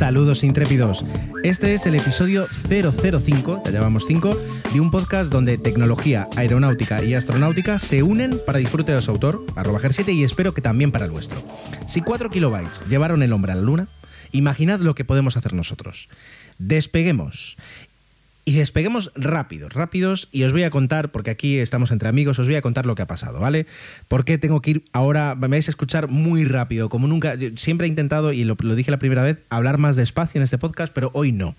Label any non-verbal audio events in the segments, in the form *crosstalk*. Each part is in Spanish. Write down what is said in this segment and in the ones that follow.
Saludos intrépidos. Este es el episodio 005, ya llevamos 5, de un podcast donde tecnología, aeronáutica y astronáutica se unen para disfrute de su autor, arroba 7 y espero que también para el vuestro. Si 4 kilobytes llevaron el hombre a la luna, imaginad lo que podemos hacer nosotros. Despeguemos y despeguemos rápidos, rápidos, y os voy a contar, porque aquí estamos entre amigos, os voy a contar lo que ha pasado, ¿vale? Porque tengo que ir ahora, me vais a escuchar muy rápido, como nunca, siempre he intentado, y lo, dije la primera vez, hablar más despacio en este podcast, pero hoy no.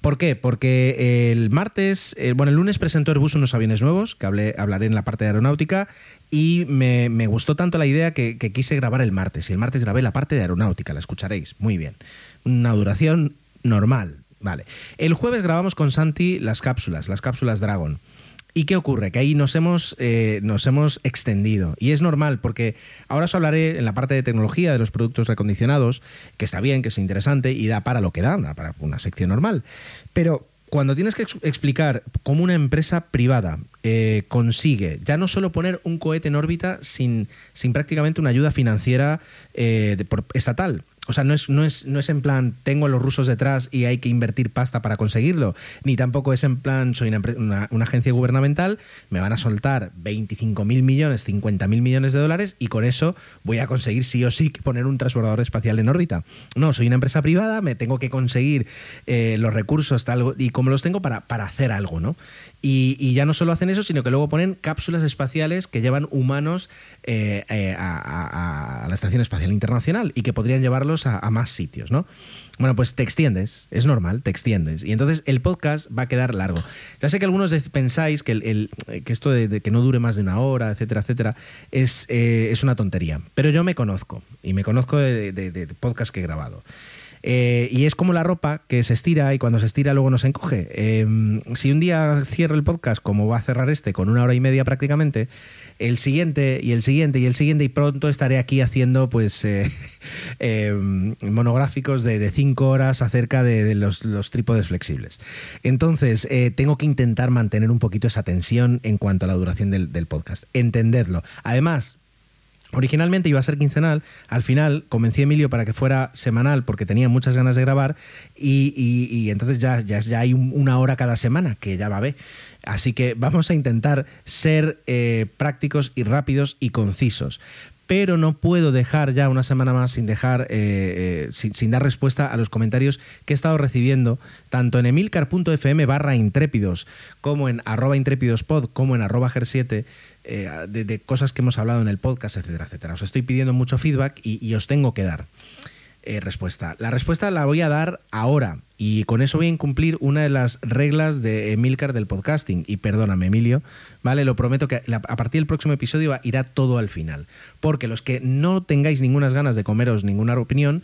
¿Por qué? Porque el martes, eh, bueno, el lunes presentó Airbus unos aviones nuevos, que hablé, hablaré en la parte de aeronáutica, y me, gustó tanto la idea que, que, quise grabar el martes. Y el martes grabé la parte de aeronáutica, la escucharéis. Muy bien. Una duración normal, Vale. El jueves grabamos con Santi las cápsulas, las cápsulas Dragon. ¿Y qué ocurre? Que ahí nos hemos, eh, nos hemos extendido. Y es normal, porque ahora os hablaré en la parte de tecnología de los productos recondicionados, que está bien, que es interesante y da para lo que da, da para una sección normal. Pero cuando tienes que explicar cómo una empresa privada eh, consigue ya no solo poner un cohete en órbita sin, sin prácticamente una ayuda financiera eh, estatal, o sea, no es, no, es, no es en plan, tengo a los rusos detrás y hay que invertir pasta para conseguirlo, ni tampoco es en plan, soy una, agencia gubernamental, me van a soltar 25 mil millones, 50 mil millones de dólares y con eso voy a conseguir sí o sí poner un transbordador espacial en órbita. No, soy una empresa privada, me tengo que conseguir eh, los recursos y como los tengo para, para hacer algo, ¿no? Y, ya no solo hacen eso, sino que luego ponen cápsulas espaciales que llevan humanos eh, eh, a, la Estación Espacial Internacional y que podrían llevarlos a, más sitios, ¿no? Bueno, pues te extiendes, es normal, te extiendes. Y entonces el podcast va a quedar largo. Ya sé que algunos pensáis que, el, que esto de, que no dure más de una hora, etcétera, etcétera, es, eh, es una tontería. Pero yo me conozco, y me conozco de, de podcast que he grabado. Eh, y es como la ropa que se estira y cuando se estira luego no se encoge. Em, si un día cierro el podcast, como va a cerrar este, con una hora y media prácticamente, el siguiente y el siguiente y el siguiente y pronto estaré aquí haciendo pues eh, *laughs* em, monográficos de, cinco horas acerca de, los, trípodes flexibles. Entonces, eh, tengo que intentar mantener un poquito esa tensión en cuanto a la duración del, del podcast. Entenderlo. Además, Originalmente iba a ser quincenal, al final convencí a Emilio para que fuera semanal porque tenía muchas ganas de grabar y, entonces ya, ya, ya hay una hora cada semana, que ya va a ver. Así que vamos a intentar ser eh, prácticos y rápidos y concisos pero no puedo dejar ya una semana más sin dejar eh, eh, sin, dar respuesta a los comentarios que he estado recibiendo tanto en emilcar.fm barra intrépidos como en arroba intrépidospod como en arroba ger7 eh, de, cosas que hemos hablado en el podcast, etcétera, etcétera. Os estoy pidiendo mucho feedback y, os tengo que dar eh, respuesta. La respuesta la voy a dar ahora y con eso voy a incumplir una de las reglas de Emilcar del podcasting. Y perdóname, Emilio, ¿vale? Lo prometo que a partir del próximo episodio irá todo al final. Porque los que no tengáis ninguna ganas de comeros ninguna opinión,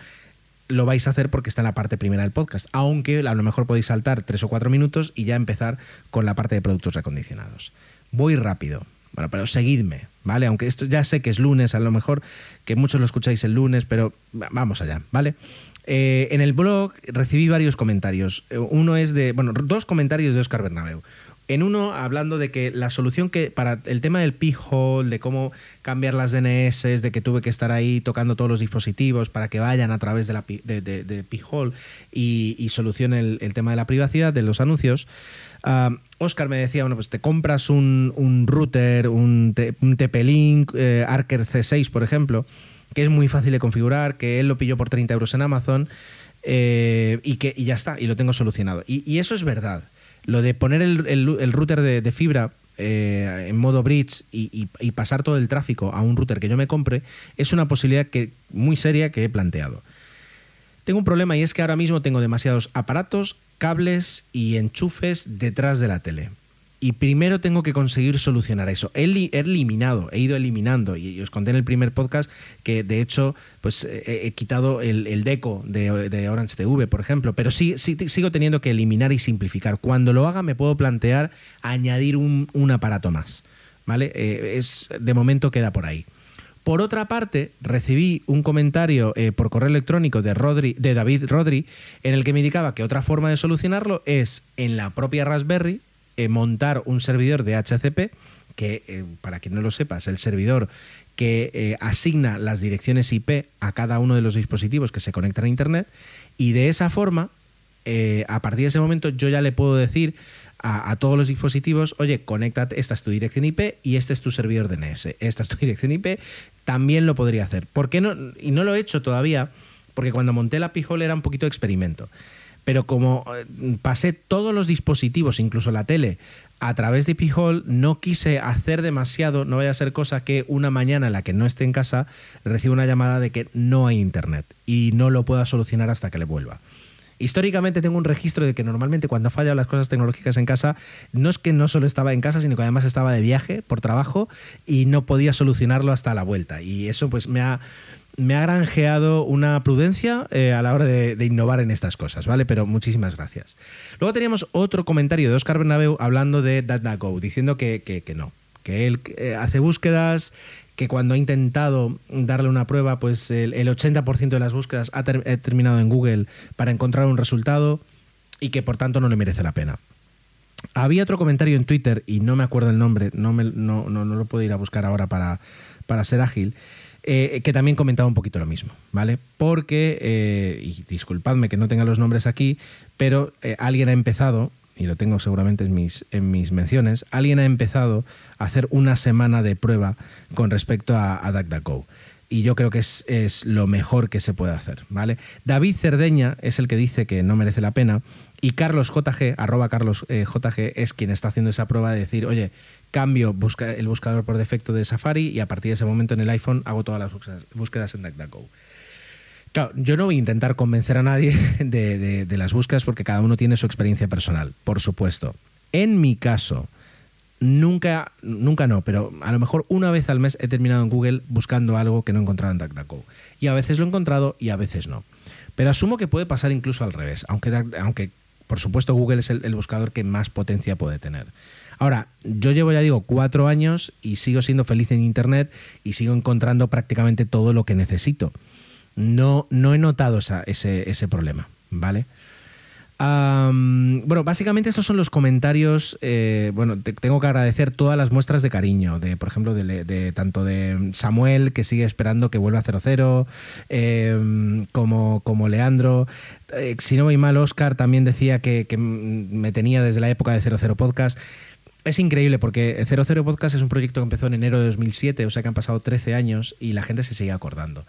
lo vais a hacer porque está en la parte primera del podcast. Aunque a lo mejor podéis saltar tres o cuatro minutos y ya empezar con la parte de productos recondicionados. Voy rápido, bueno, pero seguidme, ¿vale? Aunque esto ya sé que es lunes, a lo mejor que muchos lo escucháis el lunes, pero vamos allá, ¿vale? Eh, en el blog recibí varios comentarios. Eh, uno es de, bueno, dos comentarios de Oscar Bernabeu. En uno, hablando de que la solución que para el tema del p-hole, de cómo cambiar las DNS, de que tuve que estar ahí tocando todos los dispositivos para que vayan a través de, de, de, hole y, y solucione el, tema de la privacidad de los anuncios, Oscar me decía, bueno, pues te compras un, router, un, TP-Link, eh, Archer C6, por ejemplo, que es muy fácil de configurar, que él lo pilló por 30 euros en Amazon eh, y que y ya está, y lo tengo solucionado. Y, eso es verdad. Lo de poner el, router de, fibra eh, en modo bridge y, pasar todo el tráfico a un router que yo me compre es una posibilidad que, muy seria que he planteado. Tengo un problema y es que ahora mismo tengo demasiados aparatos, cables y enchufes detrás de la tele. Y primero tengo que conseguir solucionar eso. He, eliminado, he ido eliminando, y os conté en el primer podcast que de hecho pues he, quitado el, deco de, Orange TV, por ejemplo, pero sí, sí, sigo teniendo que eliminar y simplificar. Cuando lo haga me puedo plantear añadir un, aparato más. ¿Vale? Eh, es, de momento queda por ahí. Por otra parte, recibí un comentario eh, por correo electrónico de, David Rodri en el que me indicaba que otra forma de solucionarlo es en la propia Raspberry eh, montar un servidor de HCP, que eh, para quien no lo sepa es el servidor que asigna las direcciones IP a cada uno de los dispositivos que se conectan a Internet. Y de esa forma, a partir de ese momento yo ya le puedo decir a, todos los dispositivos, oye, conéctate, esta es tu dirección IP y este es tu servidor DNS, esta es tu *laughs* dirección IP, también lo podría hacer. ¿Por qué no? Y no lo he hecho todavía, porque cuando monté la Pijol era un poquito de experimento. Pero como eh, pasé todos los dispositivos, incluso la tele, a través de Pijol, no quise hacer demasiado, no vaya a ser cosa que una mañana en la que no esté en casa reciba una llamada de que no hay internet y no lo pueda solucionar hasta que le vuelva. Históricamente tengo un registro de que normalmente cuando fallado las cosas tecnológicas en casa, no es que no solo estaba en casa, sino que además estaba de viaje por trabajo y no podía solucionarlo hasta la vuelta. Y eso pues me ha, me ha granjeado una prudencia eh, a la hora de, innovar en estas cosas, ¿vale? Pero muchísimas gracias. Luego teníamos otro comentario de Oscar Bernabeu hablando de DataGo, diciendo que, que, no, que él eh, hace búsquedas, que cuando ha intentado darle una prueba, pues el, 80% de las búsquedas ha, terminado en Google para encontrar un resultado y que por tanto no le merece la pena. Había otro comentario en Twitter, y no me acuerdo el nombre, no, me, no, no, lo puedo ir a buscar ahora para, para ser ágil, eh, que también comentaba un poquito lo mismo, ¿vale? Porque, eh, y disculpadme que no tenga los nombres aquí, pero eh, alguien ha empezado y lo tengo seguramente en mis, en mis menciones, alguien ha empezado a hacer una semana de prueba con respecto a, a DuckDuckGo. Y yo creo que es, es, lo mejor que se puede hacer, ¿vale? David Cerdeña es el que dice que no merece la pena y Carlos JG, arroba Carlos eh, JG, es quien está haciendo esa prueba de decir, oye, cambio busca, el buscador por defecto de Safari y a partir de ese momento en el iPhone hago todas las búsquedas, en DuckDuckGo. Claro, yo no voy a intentar convencer a nadie *laughs* de, las búsquedas porque cada uno tiene su experiencia personal, por supuesto. En mi caso, nunca, nunca no, pero a lo mejor una vez al mes he terminado en Google buscando algo que no he encontrado en DuckDuckGo. Y a veces lo he encontrado y a veces no. Pero asumo que puede pasar incluso al revés, aunque, aunque por supuesto Google es el, el buscador que más potencia puede tener. Ahora, yo llevo, ya digo, cuatro años y sigo siendo feliz en Internet y sigo encontrando prácticamente todo lo que necesito no, no he notado ese, ese, problema, ¿vale? bueno, básicamente estos son los comentarios. Eh, bueno, tengo que agradecer todas las muestras de cariño, de, por ejemplo, de, tanto de Samuel, que sigue esperando que vuelva a 00, eh, como, como Leandro. Eh, si no voy mal, Oscar también decía que, que, me tenía desde la época de 00 Podcast. Es increíble porque 00 Podcast es un proyecto que empezó en enero de 2007, o sea que han pasado 13 años y la gente se sigue acordando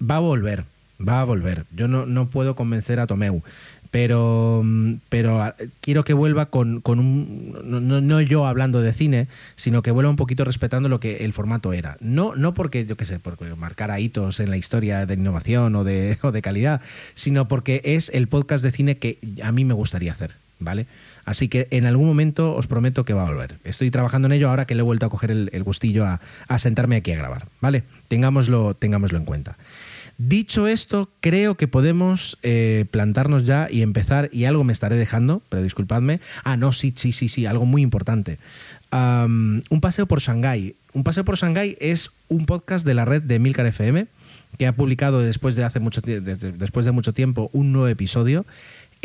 va a volver, va a volver. Yo no, no puedo convencer a Tomeu, pero, pero ah, quiero que vuelva con, con un. No, no, yo hablando de cine, sino que vuelva un poquito respetando lo que el formato era. No, no porque, yo qué sé, porque marcara hitos en la historia de innovación o de, *laughs* o de calidad, sino porque es el podcast de cine que a mí me gustaría hacer, ¿vale? Así que en algún momento os prometo que va a volver. Estoy trabajando en ello ahora que le he vuelto a coger el, gustillo a, sentarme aquí a grabar, ¿vale? Tengámoslo, tengámoslo en cuenta. Dicho esto, creo que podemos eh, plantarnos ya y empezar, y algo me estaré dejando, pero disculpadme. Ah, no, sí, sí, sí, sí, algo muy importante. un paseo por Shanghái. Un paseo por Shanghái es un podcast de la red de Milcar FM que ha publicado después de, hace mucho, después de mucho tiempo un nuevo episodio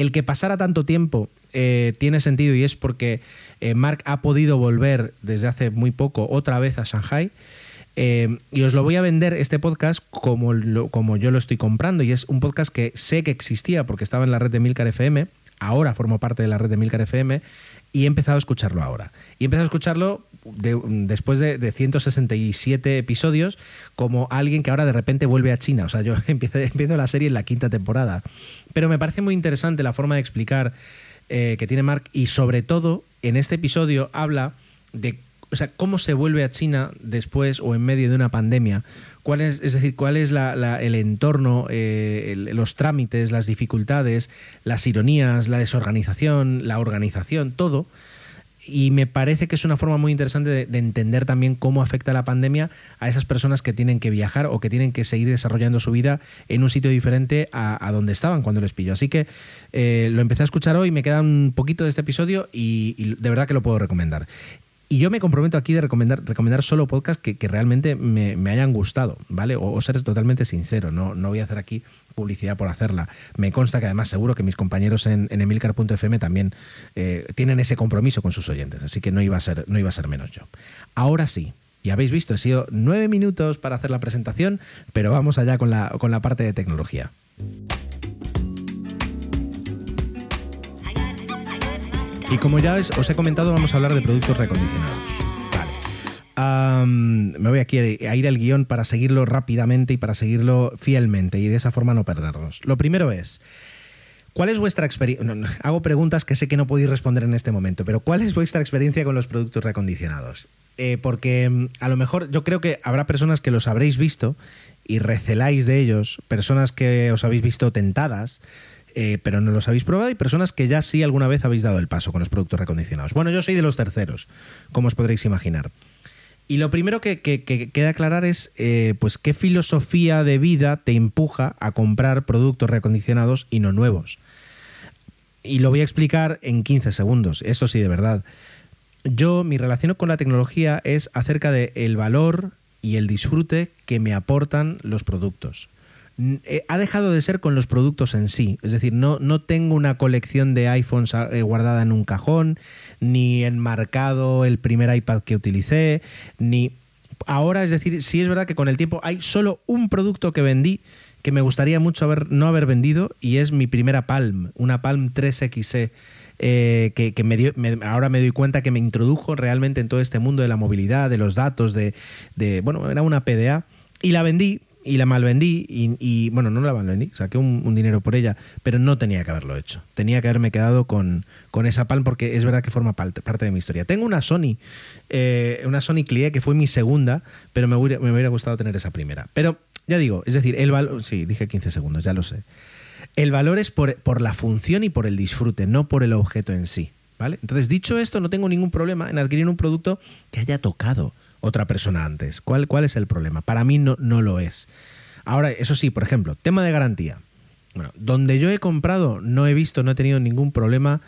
El que pasara tanto tiempo eh, tiene sentido y es porque eh, Mark ha podido volver desde hace muy poco otra vez a Shanghai. Eh, y os lo voy a vender este podcast como, como yo lo estoy comprando. Y es un podcast que sé que existía porque estaba en la red de Milcar FM. Ahora formo parte de la red de Milcar FM y he empezado a escucharlo ahora. Y he empezado a escucharlo después de, de, 167 episodios como alguien que ahora de repente vuelve a China. O sea, yo *laughs* empiezo la serie en la quinta temporada. Pero me parece muy interesante la forma de explicar eh, que tiene Mark y sobre todo en este episodio habla de o sea, cómo se vuelve a China después o en medio de una pandemia. ¿Cuál es, es decir, cuál es el entorno, eh, los trámites, las dificultades, las ironías, la desorganización, la organización, todo y me parece que es una forma muy interesante de, entender también cómo afecta la pandemia a esas personas que tienen que viajar o que tienen que seguir desarrollando su vida en un sitio diferente a, donde estaban cuando les pilló. Así que eh, lo empecé a escuchar hoy, me queda un poquito de este episodio y, de verdad que lo puedo recomendar. Y yo me comprometo aquí de recomendar, recomendar solo podcasts que, realmente me, hayan gustado, ¿vale? O, o, ser totalmente sincero, no, no voy a hacer aquí publicidad por hacerla. Me consta que además seguro que mis compañeros en, en emilcar.fm también eh, tienen ese compromiso con sus oyentes, así que no iba, a ser, no iba a ser menos yo. Ahora sí, y habéis visto, he sido nueve minutos para hacer la presentación, pero vamos allá con la, con la parte de tecnología. Y como ya os he comentado, vamos a hablar de productos recondicionados me voy aquí a ir al guion para seguirlo rápidamente y para seguirlo fielmente y de esa forma no perdernos. Lo primero es, ¿cuál es vuestra experiencia? hago preguntas que sé que no podéis responder en este momento, pero ¿cuál es vuestra experiencia con los productos recondicionados? Eh, porque mm, a lo mejor yo creo que habrá personas que los habréis visto y receláis de ellos, personas que os habéis visto tentadas, eh, pero no los habéis probado y personas que ya sí alguna vez habéis dado el paso con los productos recondicionados. Bueno, yo soy de los terceros, como os podréis imaginar. Y lo primero que, queda aclarar es eh, pues qué filosofía de vida te empuja a comprar productos reacondicionados y no nuevos. Y lo voy a explicar en 15 segundos, eso sí, de verdad. Yo, mi relación con la tecnología es acerca del el valor y el disfrute que me aportan los productos. Eh, ha dejado de ser con los productos en sí. Es decir, no, no tengo una colección de iPhones eh, guardada en un cajón, ni enmarcado el primer iPad que utilicé, ni... Ahora, es decir, sí es verdad que con el tiempo hay solo un producto que vendí que me gustaría mucho haber, no haber vendido y es mi primera Palm, una Palm 3XE. Eh, que, me dio, ahora me doy cuenta que me introdujo realmente en todo este mundo de la movilidad, de los datos, de, de bueno, era una PDA y la vendí y la malvendí y, y, bueno, no la malvendí, saqué un, dinero por ella, pero no tenía que haberlo hecho. Tenía que haberme quedado con, con esa Palm porque es verdad que forma parte, de mi historia. Tengo una Sony, eh, una Sony Clié que fue mi segunda, pero me hubiera, me hubiera gustado tener esa primera. Pero ya digo, es decir, el valor, sí, dije 15 segundos, ya lo sé. El valor es por, por la función y por el disfrute, no por el objeto en sí. ¿Vale? Entonces, dicho esto, no tengo ningún problema en adquirir un producto que haya tocado otra persona antes. ¿Cuál, cuál es el problema? Para mí no, no lo es. Ahora, eso sí, por ejemplo, tema de garantía. Bueno, donde yo he comprado no he visto, no he tenido ningún problema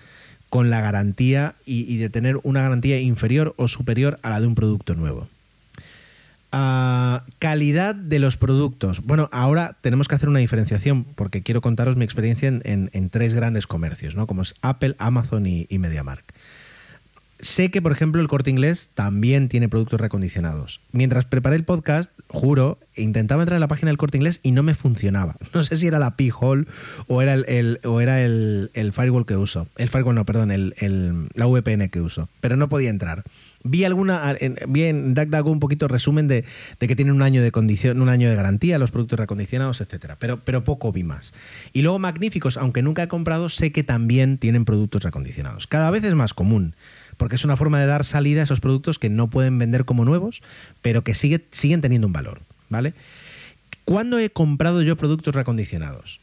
con la garantía y, de tener una garantía inferior o superior a la de un producto nuevo. Ah, calidad de los productos. Bueno, ahora tenemos que hacer una diferenciación porque quiero contaros mi experiencia en, tres grandes comercios, ¿no? Como es Apple, Amazon y, y MediaMark. Sé que, por ejemplo, el corte inglés también tiene productos recondicionados. Mientras preparé el podcast, juro, intentaba entrar en la página del corte inglés y no me funcionaba. *laughs* No sé si era la P-Hole o era el, o era el, firewall que uso. El firewall, no, perdón, el, la VPN que uso. Pero no podía entrar. Vi alguna, vi en un poquito resumen de, que tienen un año de condición, un año de garantía los productos recondicionados, etcétera. Pero, pero poco vi más. Y luego magníficos, aunque nunca he comprado, sé que también tienen productos recondicionados. Cada vez es más común porque es una forma de dar salida a esos productos que no pueden vender como nuevos, pero que sigue, siguen teniendo un valor, ¿vale? ¿Cuándo he comprado yo productos recondicionados?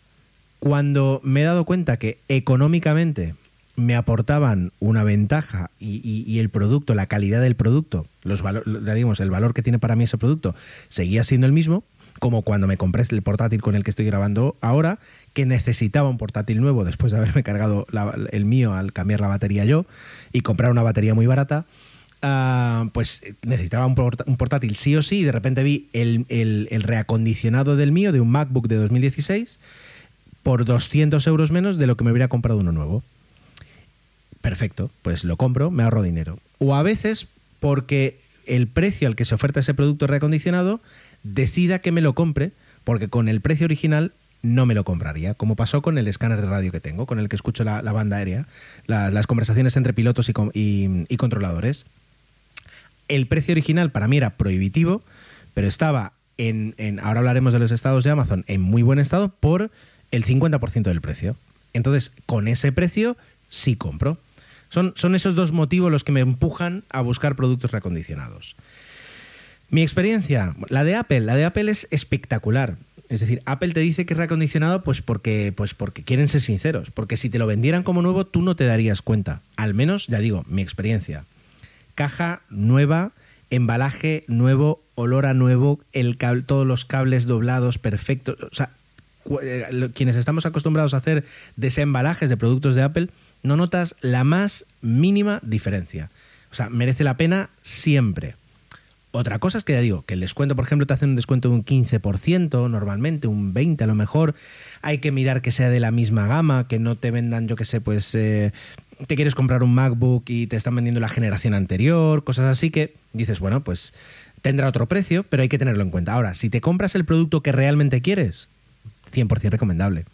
Cuando me he dado cuenta que económicamente me aportaban una ventaja y, el producto, la calidad del producto, los digamos, el valor que tiene para mí ese producto seguía siendo el mismo, como cuando me compré el portátil con el que estoy grabando ahora, que necesitaba un portátil nuevo después de haberme cargado el mío al cambiar la batería yo y comprar una batería muy barata. Ah, pues necesitaba un, portátil sí o sí y de repente vi el, reacondicionado del mío, de un MacBook de 2016, por 200 euros menos de lo que me hubiera comprado uno nuevo. Perfecto, pues lo compro, me ahorro dinero. O a veces porque el precio al que se oferta ese producto reacondicionado decida que me lo compre, porque con el precio original no me lo compraría, como pasó con el escáner de radio que tengo, con el que escucho la, banda aérea, las conversaciones entre pilotos y, controladores. El precio original para mí era prohibitivo, pero estaba en, ahora hablaremos de los estados de Amazon, en muy buen estado por el 50% del precio. Entonces, con ese precio sí compro. Son, son esos dos motivos los que me empujan a buscar productos reacondicionados. Mi experiencia, la de Apple, la de Apple es espectacular. Es decir, Apple te dice que es reacondicionado pues porque, pues porque quieren ser sinceros, porque si te lo vendieran como nuevo tú no te darías cuenta. Al menos, ya digo, mi experiencia. Caja nueva, embalaje nuevo, olor a nuevo, el todos los cables doblados perfectos. O sea, eh, quienes estamos acostumbrados a hacer desembalajes de productos de Apple, no notas la más mínima diferencia. O sea, merece la pena siempre. Otra cosa es que ya digo, que el descuento, por ejemplo, te hacen un descuento de un 15%, normalmente un 20% a lo mejor. Hay que mirar que sea de la misma gama, que no te vendan, yo que sé, pues eh, te quieres comprar un MacBook y te están vendiendo la generación anterior, cosas así que dices, bueno, pues tendrá otro precio, pero hay que tenerlo en cuenta. Ahora, si te compras el producto que realmente quieres, 100% recomendable.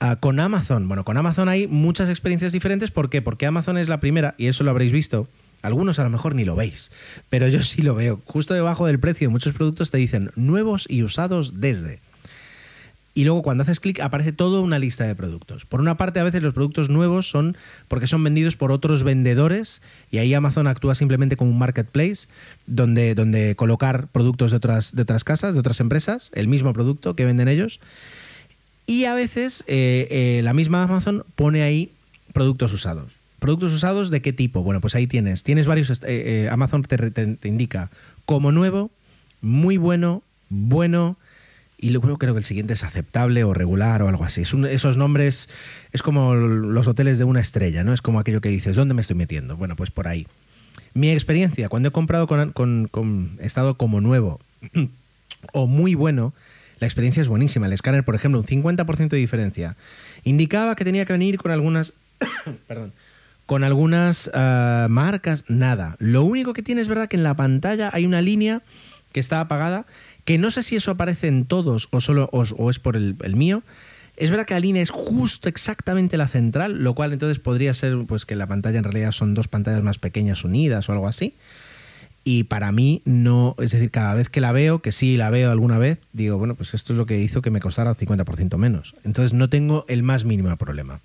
Ah, con Amazon, bueno, con Amazon hay muchas experiencias diferentes. ¿Por qué? Porque Amazon es la primera, y eso lo habréis visto. Algunos a lo mejor ni lo veis, pero yo sí lo veo. Justo debajo del precio, muchos productos te dicen nuevos y usados desde. Y luego cuando haces clic aparece toda una lista de productos. Por una parte, a veces los productos nuevos son porque son vendidos por otros vendedores y ahí Amazon actúa simplemente como un marketplace donde, donde colocar productos de otras, de otras casas, de otras empresas, el mismo producto que venden ellos. Y a veces eh, eh, la misma Amazon pone ahí productos usados. ¿Productos usados de qué tipo? Bueno, pues ahí tienes. Tienes varios. Eh, Amazon te, indica como nuevo, muy bueno, bueno. Y luego creo que el siguiente es aceptable o regular o algo así. esos nombres es como los hoteles de una estrella, ¿no? Es como aquello que dices, ¿dónde me estoy metiendo? Bueno, pues por ahí. Mi experiencia, cuando he comprado con, con, con estado como nuevo *clears throat* o muy bueno, la experiencia es buenísima. El escáner, por ejemplo, un 50% de diferencia. Indicaba que tenía que venir con algunas. *coughs* perdón. Con algunas ah, marcas, nada. Lo único que tiene es verdad que en la pantalla hay una línea que está apagada, que no sé si eso aparece en todos o solo o, es por el, el, mío. Es verdad que la línea es justo exactamente la central, lo cual entonces podría ser pues que la pantalla en realidad son dos pantallas más pequeñas unidas o algo así y para mí no, es decir, cada vez que la veo, que sí la veo alguna vez, digo, bueno, pues esto es lo que hizo que me costara 50% menos. Entonces no tengo el más mínimo problema.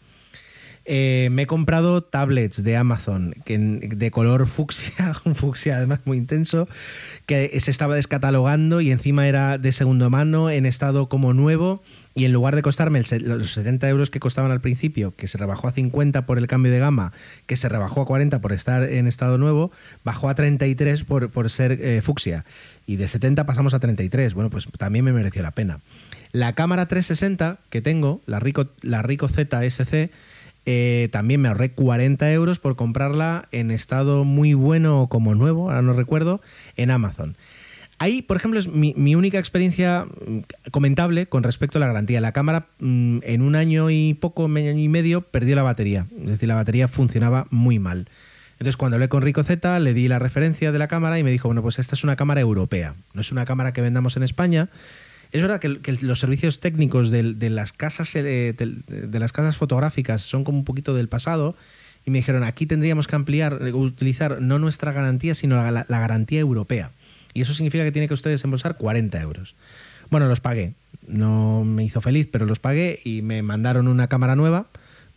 Eh, me he comprado tablets de Amazon que de color fucsia, *laughs* un fucsia además muy intenso, que se estaba descatalogando y encima era de segundo mano, en estado como nuevo y en lugar de costarme los 70 euros que costaban al principio, que se rebajó a 50 por el cambio de gama, que se rebajó a 40 por estar en estado nuevo, bajó a 33 por, por ser eh, fucsia. Y de 70 pasamos a 33. Bueno, pues también me mereció la pena. La cámara 360 que tengo, la Rico, la Rico ZSC, eh, también me ahorré 40 euros por comprarla en estado muy bueno como nuevo, ahora no recuerdo, en Amazon. Ahí, por ejemplo, es mi, única experiencia mm, comentable con respecto a la garantía. La cámara mm, en un año y poco, año y medio, perdió la batería. Es decir, la batería funcionaba muy mal. Entonces, cuando hablé con Rico Z, le di la referencia de la cámara y me dijo, bueno, pues esta es una cámara europea, no es una cámara que vendamos en España. Es verdad que, los servicios técnicos de, las casas, eh, de, las casas fotográficas son como un poquito del pasado y me dijeron, aquí tendríamos que ampliar, utilizar no nuestra garantía, sino la garantía europea. Y eso significa que tiene que usted desembolsar 40 euros. Bueno, los pagué. No me hizo feliz, pero los pagué y me mandaron una cámara nueva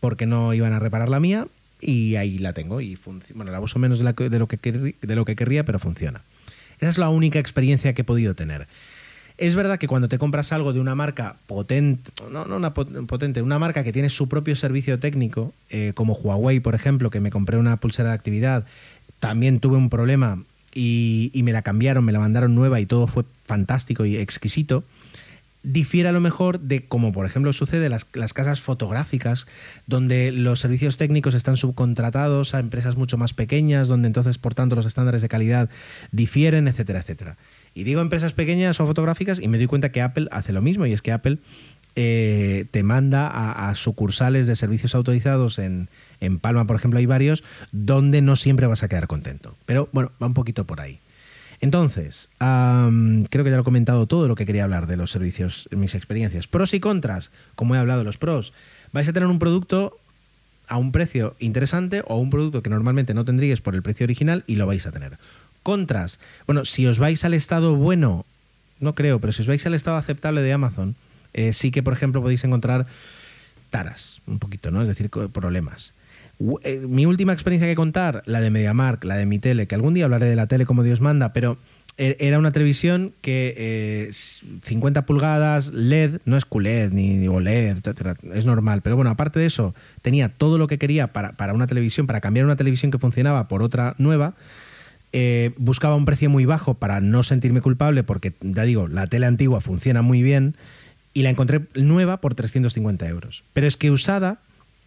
porque no iban a reparar la mía y ahí la tengo. Y bueno, la uso menos de, lo que de lo que querría, pero funciona. Esa es la única experiencia que he podido tener. Es verdad que cuando te compras algo de una marca potente, no, no una potente, una marca que tiene su propio servicio técnico, eh, como Huawei, por ejemplo, que me compré una pulsera de actividad, también tuve un problema y, me la cambiaron, me la mandaron nueva y todo fue fantástico y exquisito, difiere a lo mejor de como por ejemplo sucede las, las casas fotográficas, donde los servicios técnicos están subcontratados a empresas mucho más pequeñas, donde entonces por tanto los estándares de calidad difieren, etcétera, etcétera. Y digo empresas pequeñas o fotográficas y me doy cuenta que Apple hace lo mismo y es que Apple eh, te manda a, sucursales de servicios autorizados en, en Palma, por ejemplo, hay varios, donde no siempre vas a quedar contento. Pero bueno, va un poquito por ahí. Entonces, creo que ya lo he comentado todo lo que quería hablar de los servicios, mis experiencias. Pros y contras, como he hablado de los pros. Vais a tener un producto a un precio interesante o un producto que normalmente no tendríais por el precio original y lo vais a tener. Contras, bueno, si os vais al estado bueno, no creo, pero si os vais al estado aceptable de Amazon, eh, sí que, por ejemplo, podéis encontrar taras, un poquito, ¿no? Es decir, problemas. Eh, mi última experiencia que contar, la de MediaMark, la de mi tele, que algún día hablaré de la tele como Dios manda, pero e-, era una televisión que 50 eh, pulgadas, LED, no es QLED ni OLED, es normal, pero bueno, aparte de eso, tenía todo lo que quería para, para una televisión, para cambiar una televisión que funcionaba por otra nueva. Eh, buscaba un precio muy bajo para no sentirme culpable, porque ya digo, la tele antigua funciona muy bien y la encontré nueva por 350 euros. Pero es que usada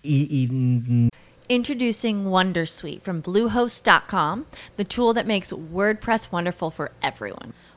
y, y mm, Introducing Wondersuite from Bluehost.com, the tool that makes WordPress wonderful for everyone.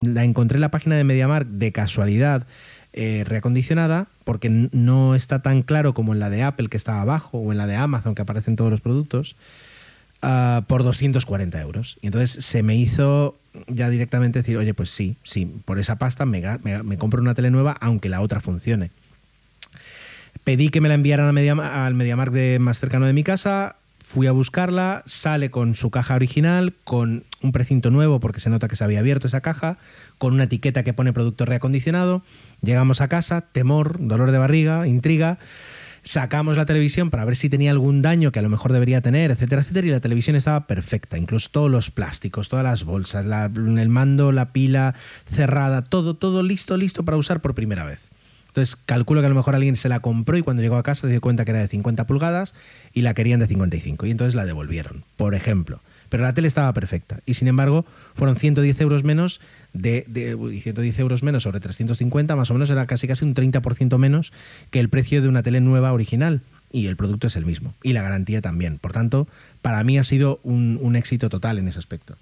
la encontré en la página de MediaMark de casualidad. Eh, reacondicionada porque no está tan claro como en la de Apple que está abajo o en la de Amazon que aparecen todos los productos uh, por 240 euros y entonces se me hizo ya directamente decir oye pues sí, sí, por esa pasta me, me, compro una tele nueva aunque la otra funcione pedí que me la enviaran Media, al MediaMark de más cercano de mi casa Fui a buscarla, sale con su caja original, con un precinto nuevo porque se nota que se había abierto esa caja, con una etiqueta que pone producto reacondicionado. Llegamos a casa, temor, dolor de barriga, intriga. Sacamos la televisión para ver si tenía algún daño que a lo mejor debería tener, etcétera, etcétera, y la televisión estaba perfecta, incluso todos los plásticos, todas las bolsas, el mando, la pila cerrada, todo, todo listo, listo para usar por primera vez. Entonces calculo que a lo mejor alguien se la compró y cuando llegó a casa se dio cuenta que era de 50 pulgadas y la querían de 55 y entonces la devolvieron, por ejemplo. Pero la tele estaba perfecta y sin embargo fueron 110 euros menos de, de 110 euros menos sobre 350, más o menos era casi casi un 30% menos que el precio de una tele nueva original y el producto es el mismo y la garantía también. Por tanto, para mí ha sido un éxito total en ese aspecto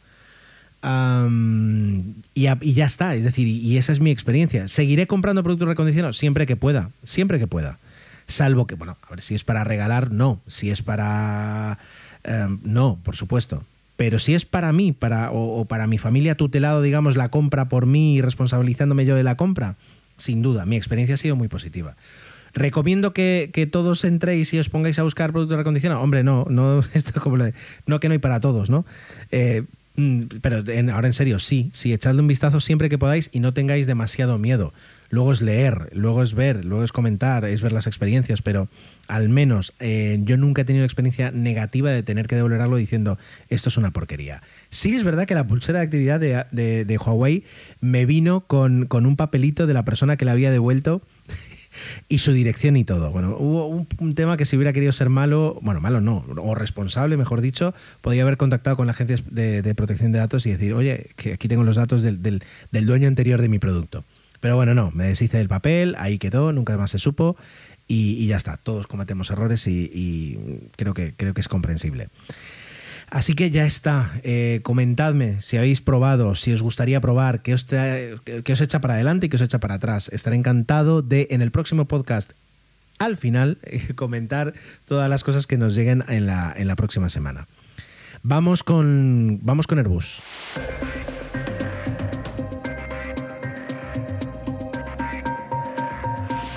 y, ya está, es decir, y, esa es mi experiencia. Seguiré comprando productos recondicionados siempre que pueda, siempre que pueda. Salvo que, bueno, a ver, si es para regalar, no. Si es para... Em, no, por supuesto. Pero si es para mí, para, o, para mi familia tutelado, digamos, la compra por mí y responsabilizándome yo de la compra, sin duda, mi experiencia ha sido muy positiva. Recomiendo que, todos entréis y os pongáis a buscar productos recondicionados. Hombre, no, no, *laughs* esto como lo de, no que no hay para todos, ¿no? Eh, Mm, pero ahora en serio, sí, sí, echadle un vistazo siempre que podáis y no tengáis demasiado miedo. Luego es leer, luego es ver, luego es comentar, es ver las experiencias, pero al menos eh, yo nunca he tenido experiencia negativa de tener que devolver algo diciendo esto es una porquería. Sí es verdad que la pulsera de actividad de, de, Huawei me vino con, con un papelito de la persona que la había devuelto *laughs* y su dirección y todo. Bueno, hubo un, tema que si hubiera querido ser malo, bueno, malo no, o responsable, mejor dicho, podía haber contactado con la agencia de, protección de datos y decir, oye, que aquí tengo los datos del, dueño anterior de mi producto. Pero bueno, no, me deshice del papel, ahí quedó, nunca más se supo y, ya está. Todos cometemos errores y, creo, que, creo que es comprensible. Así que ya está. Eh, comentadme si habéis probado, si os gustaría probar, qué os, os echa para adelante y qué os echa para atrás. Estaré encantado de en el próximo podcast al final *laughs* comentar todas las cosas que nos lleguen en la, en la próxima semana. Vamos con, vamos con Airbus.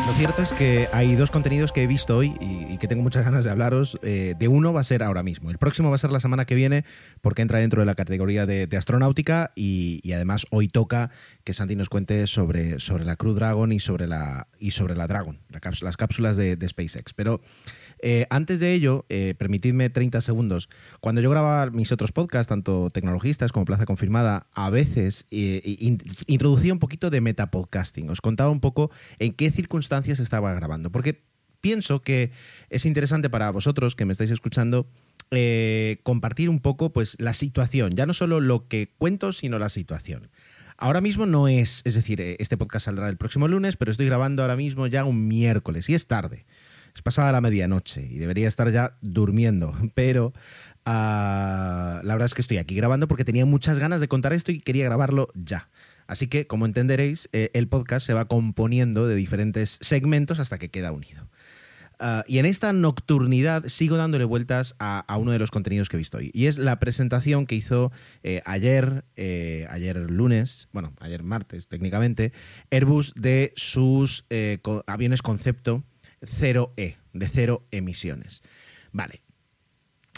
Lo cierto es que hay dos contenidos que he visto hoy y, que tengo muchas ganas de hablaros. Eh, de uno va a ser ahora mismo. El próximo va a ser la semana que viene porque entra dentro de la categoría de, astronáutica y, además hoy toca que Santi nos cuente sobre, sobre la Crew Dragon y sobre la, y sobre la Dragon, las cápsulas de, de SpaceX. Pero eh, antes de ello, eh, permitidme 30 segundos. Cuando yo grababa mis otros podcasts, tanto Tecnologistas como Plaza Confirmada, a veces eh, introducía un poquito de metapodcasting. Os contaba un poco en qué circunstancias estaba grabando. Porque pienso que es interesante para vosotros que me estáis escuchando compartir un poco pues, la situación. Ya no solo lo que cuento, sino la situación. Ahora mismo no es, es decir, este podcast saldrá el próximo lunes, pero estoy grabando ahora mismo ya un miércoles y es tarde. Es pasada la medianoche y debería estar ya durmiendo, *laughs* pero ah, la verdad es que estoy aquí grabando porque tenía muchas ganas de contar esto y quería grabarlo ya. Así que, como entenderéis, eh, el podcast se va componiendo de diferentes segmentos hasta que queda unido. Ah, y en esta nocturnidad sigo dándole vueltas a, uno de los contenidos que he visto hoy. Y es la presentación que hizo eh, ayer, eh, ayer lunes, bueno, ayer martes técnicamente, Airbus de sus aviones concepto 0E, de cero emisiones. Vale.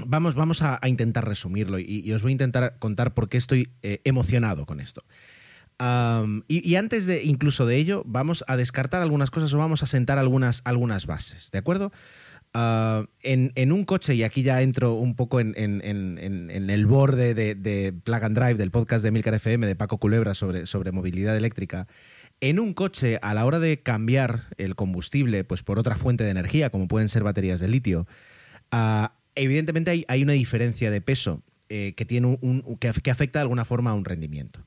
Vamos, vamos a, intentar resumirlo y, os voy a intentar contar por qué estoy eh, emocionado con esto. y, antes de incluso de ello, vamos a descartar algunas cosas o vamos a sentar algunas, algunas bases, ¿de acuerdo? Ah, en, un coche, y aquí ya entro un poco en, el borde de, de, Plug and Drive del podcast de Milcar FM de Paco Culebra sobre, sobre movilidad eléctrica, en un coche, a la hora de cambiar el combustible pues por otra fuente de energía, como pueden ser baterías de litio, ah, evidentemente hay, una diferencia de peso eh, que, tiene un, que, afecta de alguna forma a un rendimiento.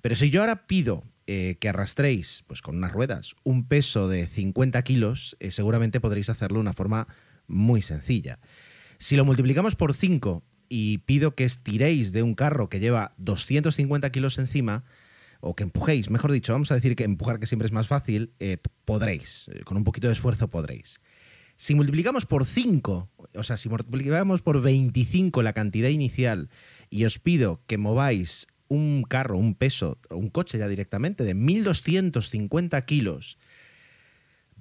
Pero si yo ahora pido eh, que arrastréis pues, con unas ruedas un peso de 50 kilos, eh, seguramente podréis hacerlo de una forma muy sencilla. Si lo multiplicamos por 5 y pido que estiréis de un carro que lleva 250 kilos encima, o que empujéis, mejor dicho, vamos a decir que empujar, que siempre es más fácil, eh, podréis, eh, con un poquito de esfuerzo podréis. Si multiplicamos por 5, o sea, si multiplicamos por 25 la cantidad inicial y os pido que mováis un carro, un peso, un coche ya directamente de 1250 kilos,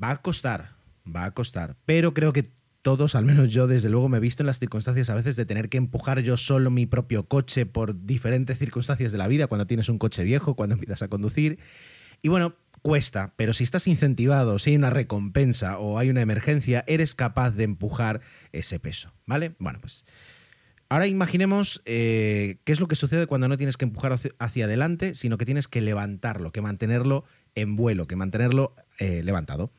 va a costar, va a costar, pero creo que todos, al menos yo desde luego me he visto en las circunstancias a veces de tener que empujar yo solo mi propio coche por diferentes circunstancias de la vida, cuando tienes un coche viejo, cuando empiezas a conducir. Y bueno, cuesta, pero si estás incentivado, si hay una recompensa o hay una emergencia, eres capaz de empujar ese peso, ¿vale? Bueno, pues ahora imaginemos eh, qué es lo que sucede cuando no tienes que empujar hacia adelante, sino que tienes que levantarlo, que mantenerlo en vuelo, que mantenerlo eh, levantado.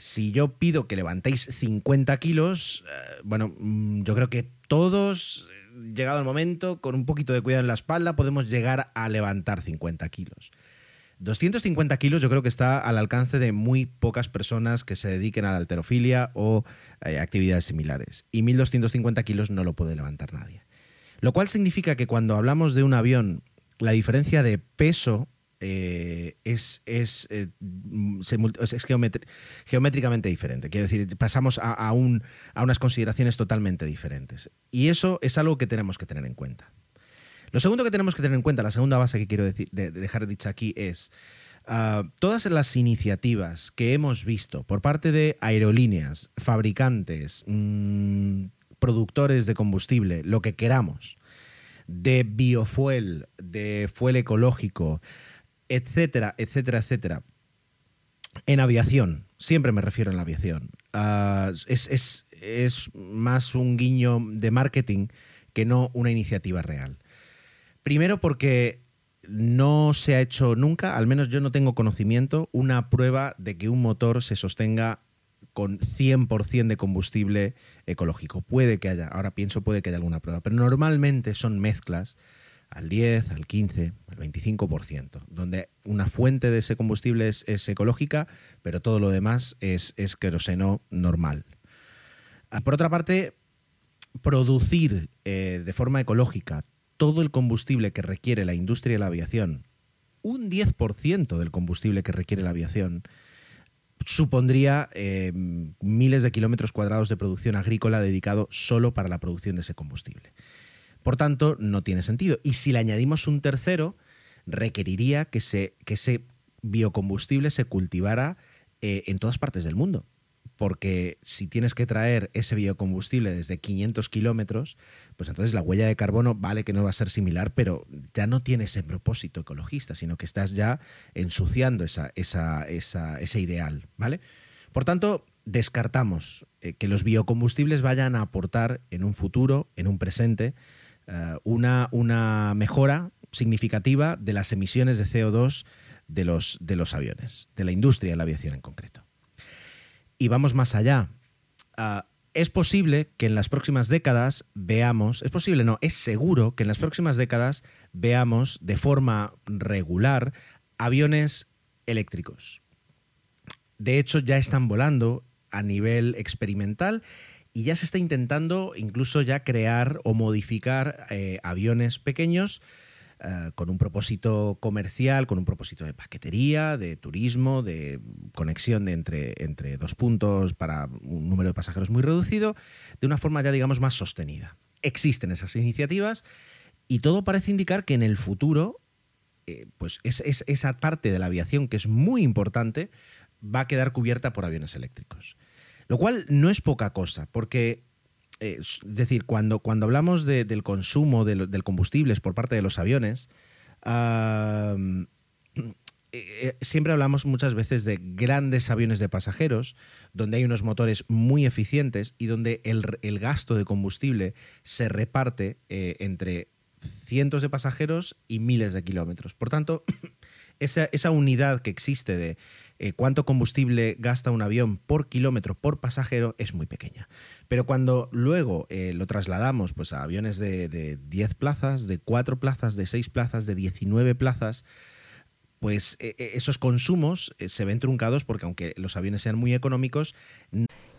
Si yo pido que levantéis 50 kilos, eh, bueno, mm, yo creo que todos, eh, llegado el momento, con un poquito de cuidado en la espalda, podemos llegar a levantar 50 kilos. 250 kilos yo creo que está al alcance de muy pocas personas que se dediquen a la alterofilia o eh, actividades similares. Y 1250 kilos no lo puede levantar nadie. Lo cual significa que cuando hablamos de un avión, la diferencia de peso eh, es, es, eh, es geométricamente diferente. Quiero decir, pasamos a, a, un, a unas consideraciones totalmente diferentes. Y eso es algo que tenemos que tener en cuenta. Lo segundo que tenemos que tener en cuenta, la segunda base que quiero decir, de, dejar dicha aquí es ah, todas las iniciativas que hemos visto por parte de aerolíneas, fabricantes, mm, productores de combustible, lo que queramos, de biofuel, de fuel ecológico, etcétera, etcétera, etcétera. En aviación, siempre me refiero en la aviación, ah, es, más un guiño de marketing que no una iniciativa real. Primero porque no se ha hecho nunca, al menos yo no tengo conocimiento, una prueba de que un motor se sostenga con 100% de combustible ecológico. Puede que haya, ahora pienso, puede que haya alguna prueba, pero normalmente son mezclas al 10, al 15, al 25%, donde una fuente de ese combustible es, ecológica, pero todo lo demás es, es queroseno normal. Ah, por otra parte, producir eh, de forma ecológica todo el combustible que requiere la industria de la aviación, un 10% del combustible que requiere la aviación, supondría eh, miles de kilómetros cuadrados de producción agrícola dedicado solo para la producción de ese combustible. Por tanto, no tiene sentido. Y si le añadimos un tercero, requeriría que, se, que ese biocombustible se cultivara eh, en todas partes del mundo. Porque si tienes que traer ese biocombustible desde 500 kilómetros, pues entonces la huella de carbono vale que no va a ser similar, pero ya no tiene ese propósito ecologista, sino que estás ya ensuciando esa, ese ideal, ¿vale? Por tanto, descartamos eh, que los biocombustibles vayan a aportar en un futuro, en un presente, una, una mejora significativa de las emisiones de CO2 de los, de los aviones, de la industria de la aviación en concreto. Y vamos más allá. Ah, es posible que en las próximas décadas veamos, es posible, no, es seguro que en las próximas décadas veamos de forma regular aviones eléctricos. De hecho, ya están volando a nivel experimental y ya se está intentando incluso ya crear o modificar eh, aviones pequeños eh, con un propósito comercial, con un propósito de paquetería, de turismo, de conexión entre, entre dos puntos para un número de pasajeros muy reducido, de una forma ya digamos más sostenida. Existen esas iniciativas y todo parece indicar que en el futuro, eh, pues esa parte de la aviación que es muy importante va a quedar cubierta por aviones eléctricos. Lo cual no es poca cosa, porque eh, es decir, cuando, cuando hablamos del consumo de, del combustible por parte de los aviones, eh, eh, siempre hablamos muchas veces de grandes aviones de pasajeros, donde hay unos motores muy eficientes y donde el, gasto de combustible se reparte entre cientos de pasajeros y miles de kilómetros. Por tanto, *coughs* esa, esa unidad que existe de eh, cuánto combustible gasta un avión por kilómetro por pasajero es muy pequeña. Pero cuando luego eh, lo trasladamos pues, a aviones de, 10 plazas, de 4 plazas, de 6 plazas, de 19 plazas, pues eh, esos consumos se ven truncados porque aunque los aviones sean muy económicos,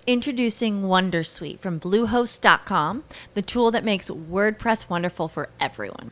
Introducing Wondersuite from Bluehost.com, the tool that makes WordPress wonderful for everyone.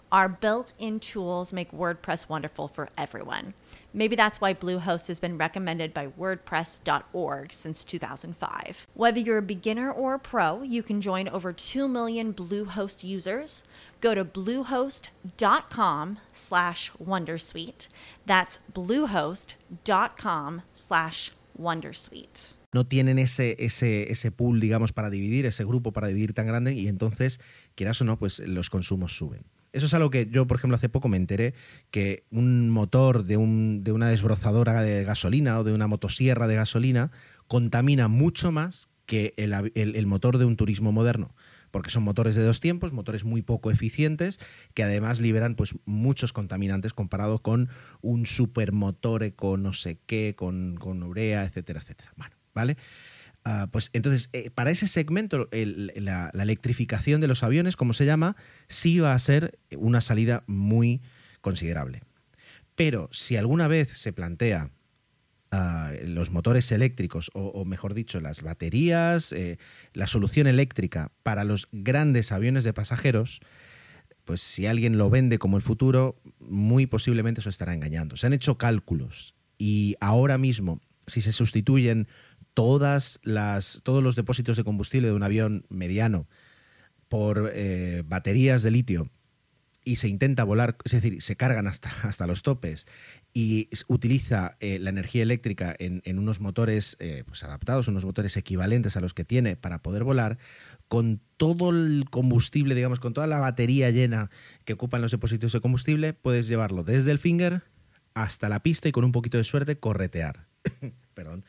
Our built in tools make WordPress wonderful for everyone. Maybe that's why Bluehost has been recommended by WordPress.org since 2005. Whether you're a beginner or a pro, you can join over 2 million Bluehost users. Go to bluehost.com slash Wondersuite. That's bluehost.com slash Wondersuite. No tienen ese, ese, ese pool, digamos, para dividir, ese grupo para dividir tan grande y entonces, quieras o no, pues los consumos suben. Eso es algo que yo, por ejemplo, hace poco me enteré que un motor de, un, de una desbrozadora de gasolina o de una motosierra de gasolina contamina mucho más que el, motor de un turismo moderno porque son motores de dos tiempos, motores muy poco eficientes, que además liberan pues, muchos contaminantes comparado con un supermotor eco no sé qué, con, con urea, etcétera, etcétera. Bueno, ¿vale? Ah, pues entonces, eh, para ese segmento, la, electrificación de los aviones, como se llama, sí va a ser una salida muy considerable. Pero si alguna vez se plantea ah, los motores eléctricos, o, mejor dicho, las baterías, eh, la solución eléctrica para los grandes aviones de pasajeros, pues si alguien lo vende como el futuro, muy posiblemente eso estará engañando. Se han hecho cálculos y ahora mismo, si se sustituyen todas las, todos los depósitos de combustible de un avión mediano por eh, baterías de litio y se intenta volar, es decir, se cargan hasta, hasta los topes y utiliza eh, la energía eléctrica en, unos motores eh, pues adaptados, unos motores equivalentes a los que tiene para poder volar, con todo el combustible, digamos, con toda la batería llena que ocupan los depósitos de combustible, puedes llevarlo desde el finger hasta la pista y con un poquito de suerte corretear. *coughs* Perdón.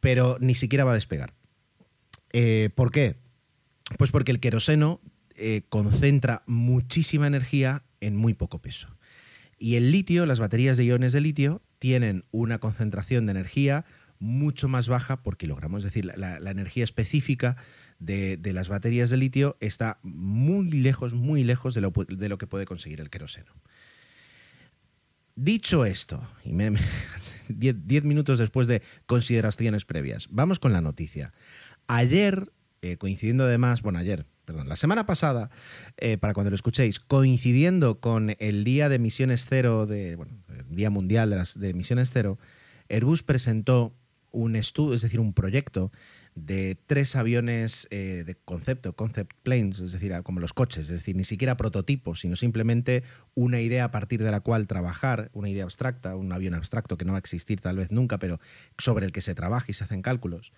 Pero ni siquiera va a despegar. Eh, ¿Por qué? Pues porque el queroseno eh, concentra muchísima energía en muy poco peso. Y el litio, las baterías de iones de litio, tienen una concentración de energía mucho más baja por kilogramo. Es decir, la, energía específica de, las baterías de litio está muy lejos, muy lejos de lo, de lo que puede conseguir el queroseno. Dicho esto, y 10 *laughs* minutos después de consideraciones previas, vamos con la noticia. Ayer, eh, coincidiendo además, bueno, ayer, perdón, la semana pasada, eh, para cuando lo escuchéis, coincidiendo con el día de emisiones cero, de, bueno, el Día Mundial de, las, de Emisiones Cero, Airbus presentó un estudio, es decir, un proyecto de tres aviones eh, de concepto, concept planes, es decir, como los coches, es decir, ni siquiera prototipos, sino simplemente una idea a partir de la cual trabajar, una idea abstracta, un avión abstracto que no va a existir tal vez nunca, pero sobre el que se trabaja y se hacen cálculos.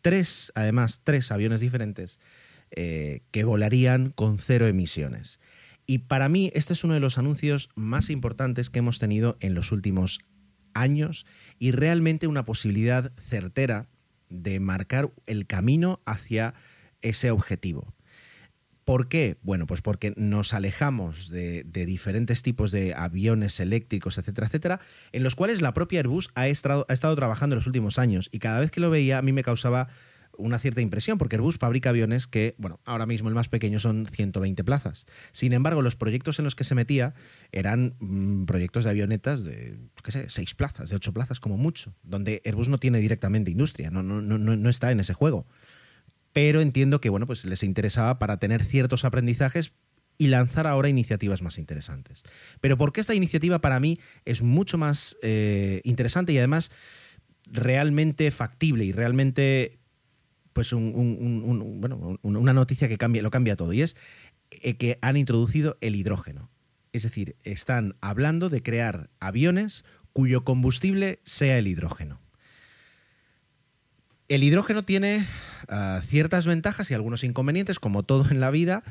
Tres, además, tres aviones diferentes eh, que volarían con cero emisiones. Y para mí este es uno de los anuncios más importantes que hemos tenido en los últimos años y realmente una posibilidad certera de marcar el camino hacia ese objetivo. ¿Por qué? Bueno, pues porque nos alejamos de, diferentes tipos de aviones eléctricos, etcétera, etcétera, en los cuales la propia Airbus ha estado, ha estado trabajando en los últimos años y cada vez que lo veía a mí me causaba una cierta impresión, porque Airbus fabrica aviones que, bueno, ahora mismo el más pequeño son 120 plazas. Sin embargo, los proyectos en los que se metía eran mm, proyectos de avionetas de, qué sé, 6 plazas, de 8 plazas como mucho, donde Airbus no tiene directamente industria, no, no, no, no está en ese juego. Pero entiendo que, bueno, pues les interesaba para tener ciertos aprendizajes y lanzar ahora iniciativas más interesantes. Pero porque esta iniciativa para mí es mucho más eh, interesante y además realmente factible y realmente pues una noticia que cambia, lo cambia todo y es eh, que han introducido el hidrógeno. Es decir, están hablando de crear aviones cuyo combustible sea el hidrógeno. El hidrógeno tiene ah, ciertas ventajas y algunos inconvenientes, como todo en la vida,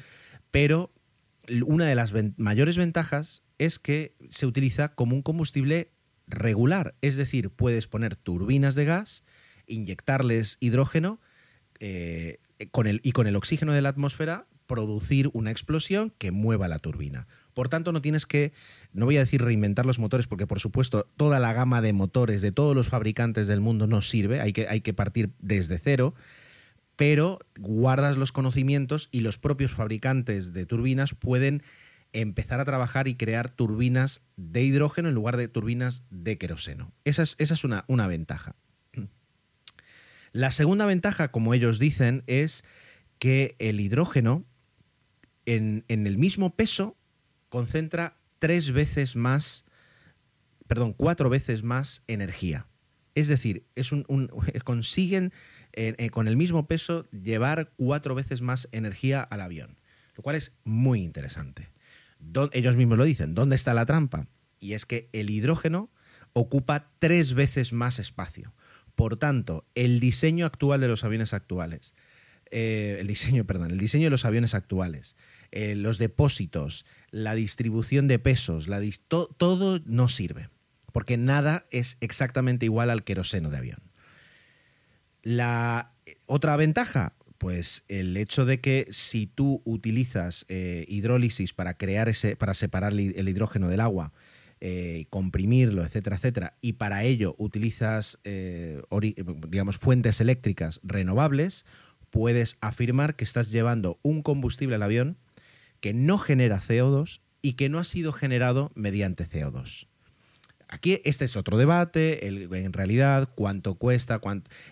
pero una de las mayores ventajas es que se utiliza como un combustible regular, es decir, puedes poner turbinas de gas, inyectarles hidrógeno eh, con el, y con el oxígeno de la atmósfera producir una explosión que mueva la turbina. Por tanto, no tienes que, no voy a decir reinventar los motores, porque por supuesto toda la gama de motores de todos los fabricantes del mundo no sirve, hay que, hay que partir desde cero, pero guardas los conocimientos y los propios fabricantes de turbinas pueden empezar a trabajar y crear turbinas de hidrógeno en lugar de turbinas de queroseno. Esa es, esa es una, una ventaja. La segunda ventaja, como ellos dicen, es que el hidrógeno en, el mismo peso concentra tres veces más, perdón, cuatro veces más energía. Es decir, *laughs* consiguen eh, eh, con el mismo peso llevar cuatro veces más energía al avión, lo cual es muy interesante. ellos mismos lo dicen, ¿dónde está la trampa? Y es que el hidrógeno ocupa tres veces más espacio. Por tanto, el diseño actual de los aviones actuales, eh, el diseño, *laughs* perdón, el diseño de los aviones actuales, eh, los depósitos, la distribución de pesos, la todo no sirve, porque nada es exactamente igual al queroseno de avión. La otra ventaja, pues el hecho de que si tú utilizas eh, hidrólisis para crear ese, para separar el hidrógeno del agua, eh, comprimirlo, etcétera, etcétera, y para ello utilizas, eh, digamos, fuentes eléctricas renovables, puedes afirmar que estás llevando un combustible al avión que no genera CO2 y que no ha sido generado mediante CO2. Aquí este es otro debate, en realidad cuánto cuesta,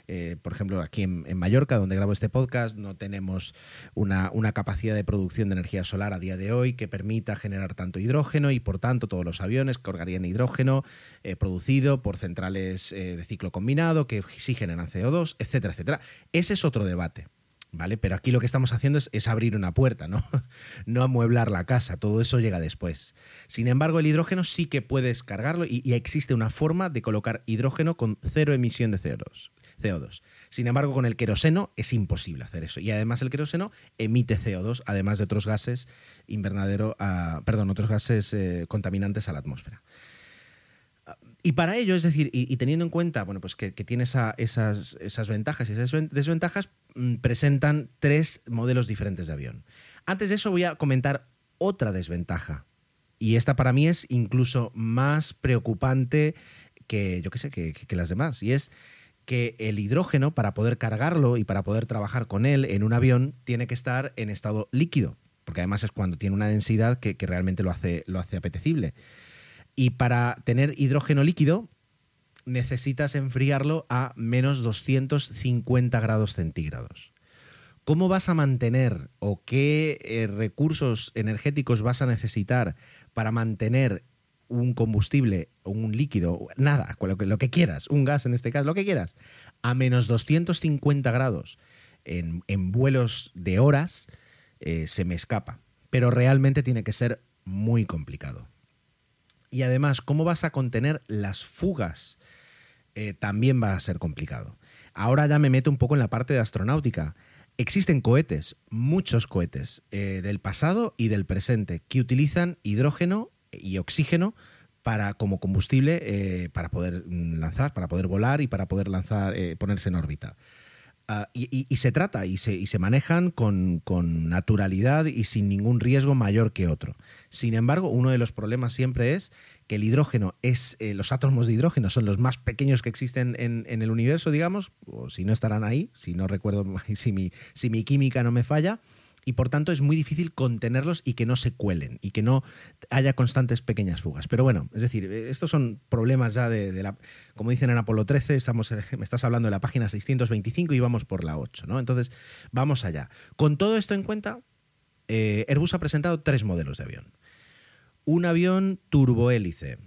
eh, por ejemplo aquí en, Mallorca, donde grabo este podcast, no tenemos una, capacidad de producción de energía solar a día de hoy que permita generar tanto hidrógeno y por tanto todos los aviones cargarían hidrógeno eh, producido por centrales eh, de ciclo combinado que sí generan CO2, etcétera, etcétera. Ese es otro debate. ¿Vale? Pero aquí lo que estamos haciendo es, abrir una puerta, ¿no? *laughs* no amueblar la casa, todo eso llega después. Sin embargo, el hidrógeno sí que puedes cargarlo y, existe una forma de colocar hidrógeno con cero emisión de CO2. CO2. Sin embargo, con el queroseno es imposible hacer eso. Y además el queroseno emite CO2, además de otros gases invernadero, perdón, otros gases eh, contaminantes a la atmósfera. Y para ello, es decir, y, teniendo en cuenta bueno, pues que, tiene esas, esas, ventajas y esas desventajas, mm, presentan tres modelos diferentes de avión. Antes de eso voy a comentar otra desventaja. Y esta para mí es incluso más preocupante que, yo qué sé, que, que las demás. Y es que el hidrógeno, para poder cargarlo y para poder trabajar con él en un avión, tiene que estar en estado líquido. Porque además es cuando tiene una densidad que, realmente lo hace, lo hace apetecible. Y para tener hidrógeno líquido necesitas enfriarlo a menos 250 grados centígrados. ¿Cómo vas a mantener o qué eh, recursos energéticos vas a necesitar para mantener un combustible o un líquido, nada, lo que, quieras, un gas en este caso, lo que quieras, a menos 250 grados en, vuelos de horas, eh, se me escapa. Pero realmente tiene que ser muy complicado. Y además, ¿cómo vas a contener las fugas? Eh, también va a ser complicado. Ahora ya me meto un poco en la parte de astronáutica. Existen cohetes, muchos cohetes, eh, del pasado y del presente, que utilizan hidrógeno y oxígeno para, como combustible eh, para poder mm, lanzar, para poder volar y para poder lanzar, ponerse en órbita. Ah, y, se trata y se, y se manejan con, naturalidad y sin ningún riesgo mayor que otro. Sin embargo, uno de los problemas siempre es que el hidrógeno es, eh, los átomos de hidrógeno son los más pequeños que existen en, en, el universo, digamos, o si no estarán ahí, si no recuerdo, *laughs* si mi, si mi química no me falla, y por tanto es muy difícil contenerlos y que no se cuelen y que no haya constantes pequeñas fugas. Pero bueno, es decir, estos son problemas ya de, la, como dicen en Apolo 13, estamos, me estás hablando de la página 625 y vamos por la 8, ¿no? Entonces, vamos allá. Con todo esto en cuenta, eh, Airbus ha presentado tres modelos de avión. Un avión turbohélice,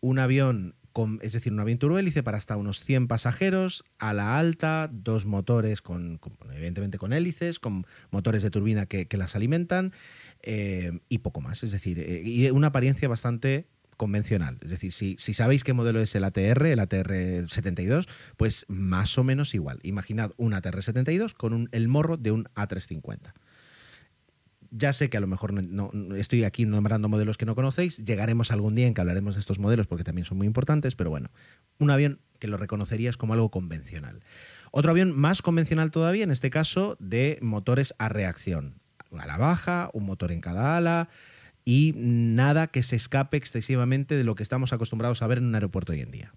un avión es decir, un avión turbohélice para hasta unos 100 pasajeros, a la alta, dos motores con, evidentemente con hélices, con motores de turbina que, las alimentan eh, y poco más. Es decir, eh, y una apariencia bastante convencional. Es decir, si, si, sabéis qué modelo es el ATR, el ATR 72, pues más o menos igual. Imaginad un ATR 72 con el morro de un A350. Ya sé que a lo mejor no, estoy aquí nombrando modelos que no conocéis, llegaremos algún día en que hablaremos de estos modelos porque también son muy importantes, pero bueno, un avión que lo reconocerías como algo convencional. Otro avión más convencional todavía, en este caso, de motores a reacción. A la baja, un motor en cada ala y nada que se escape excesivamente de lo que estamos acostumbrados a ver en un aeropuerto hoy en día.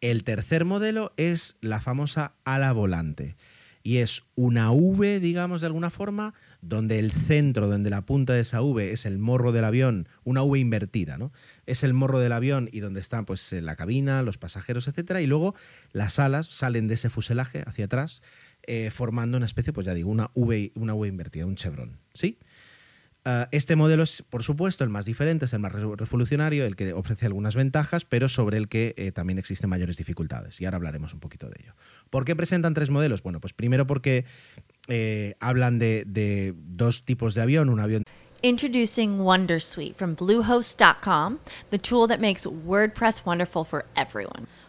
El tercer modelo es la famosa ala volante y es una V, digamos de alguna forma, donde el centro, donde la punta de esa V es el morro del avión, una V invertida, ¿no? Es el morro del avión y donde está pues la cabina, los pasajeros, etcétera, y luego las alas salen de ese fuselaje hacia atrás, eh, formando una especie, pues ya digo, una V, una v invertida, un chevron, ¿sí? Ah, este modelo es, por supuesto, el más diferente, es el más revolucionario, el que ofrece algunas ventajas, pero sobre el que eh, también existen mayores dificultades. Y ahora hablaremos un poquito de ello. ¿Por qué presentan tres modelos? Bueno, pues primero porque eh, hablan de, de dos tipos de avión, un avión Introducing Wondersuite from Bluehost.com, the tool that makes WordPress wonderful for everyone.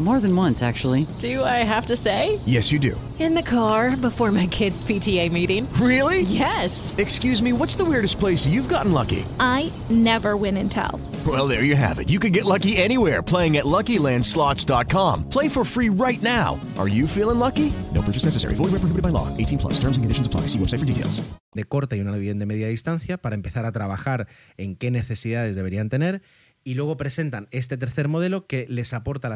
More than once, actually. Do I have to say? Yes, you do. In the car before my kids' PTA meeting. Really? Yes. Excuse me, what's the weirdest place you've gotten lucky? I never win and tell. Well, there you have it. You can get lucky anywhere playing at LuckyLandSlots.com. Play for free right now. Are you feeling lucky? No purchase necessary. Void where prohibited by law. 18 plus. Terms and conditions apply. See website for details. De corta y una bien de media distancia para empezar a trabajar en qué necesidades deberían tener y luego presentan este tercer modelo que les aporta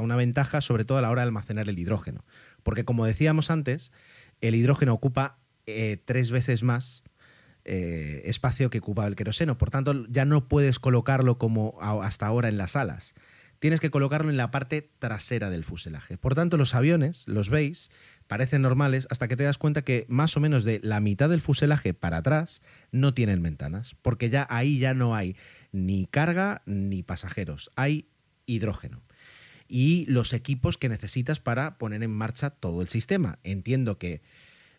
una ventaja sobre todo a la hora de almacenar el hidrógeno. Porque como decíamos antes, el hidrógeno ocupa eh, tres veces más eh, espacio que ocupa el queroseno. Por tanto, ya no puedes colocarlo como hasta ahora en las alas. Tienes que colocarlo en la parte trasera del fuselaje. Por tanto, los aviones, los veis, parecen normales hasta que te das cuenta que más o menos de la mitad del fuselaje para atrás no tienen ventanas, porque ya ahí ya no hay ni carga ni pasajeros, hay hidrógeno. Y los equipos que necesitas para poner en marcha todo el sistema. Entiendo que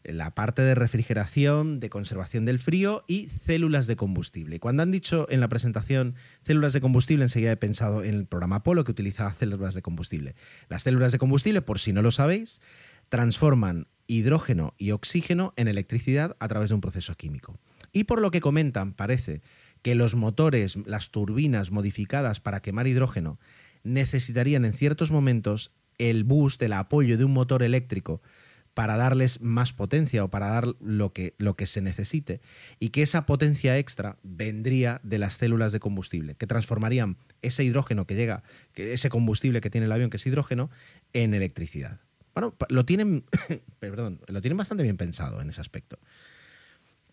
la parte de refrigeración, de conservación del frío y células de combustible. Cuando han dicho en la presentación células de combustible, enseguida he pensado en el programa Apolo que utilizaba células de combustible. Las células de combustible, por si no lo sabéis, transforman hidrógeno y oxígeno en electricidad a través de un proceso químico. Y por lo que comentan, parece que los motores, las turbinas modificadas para quemar hidrógeno, necesitarían en ciertos momentos el boost, el apoyo de un motor eléctrico para darles más potencia o para dar lo que, se necesite y que esa potencia extra vendría de las células de combustible, que transformarían ese hidrógeno que llega, que ese combustible que tiene el avión, que es hidrógeno, en electricidad. Bueno, lo tienen, *coughs* perdón, lo tienen bastante bien pensado en ese aspecto.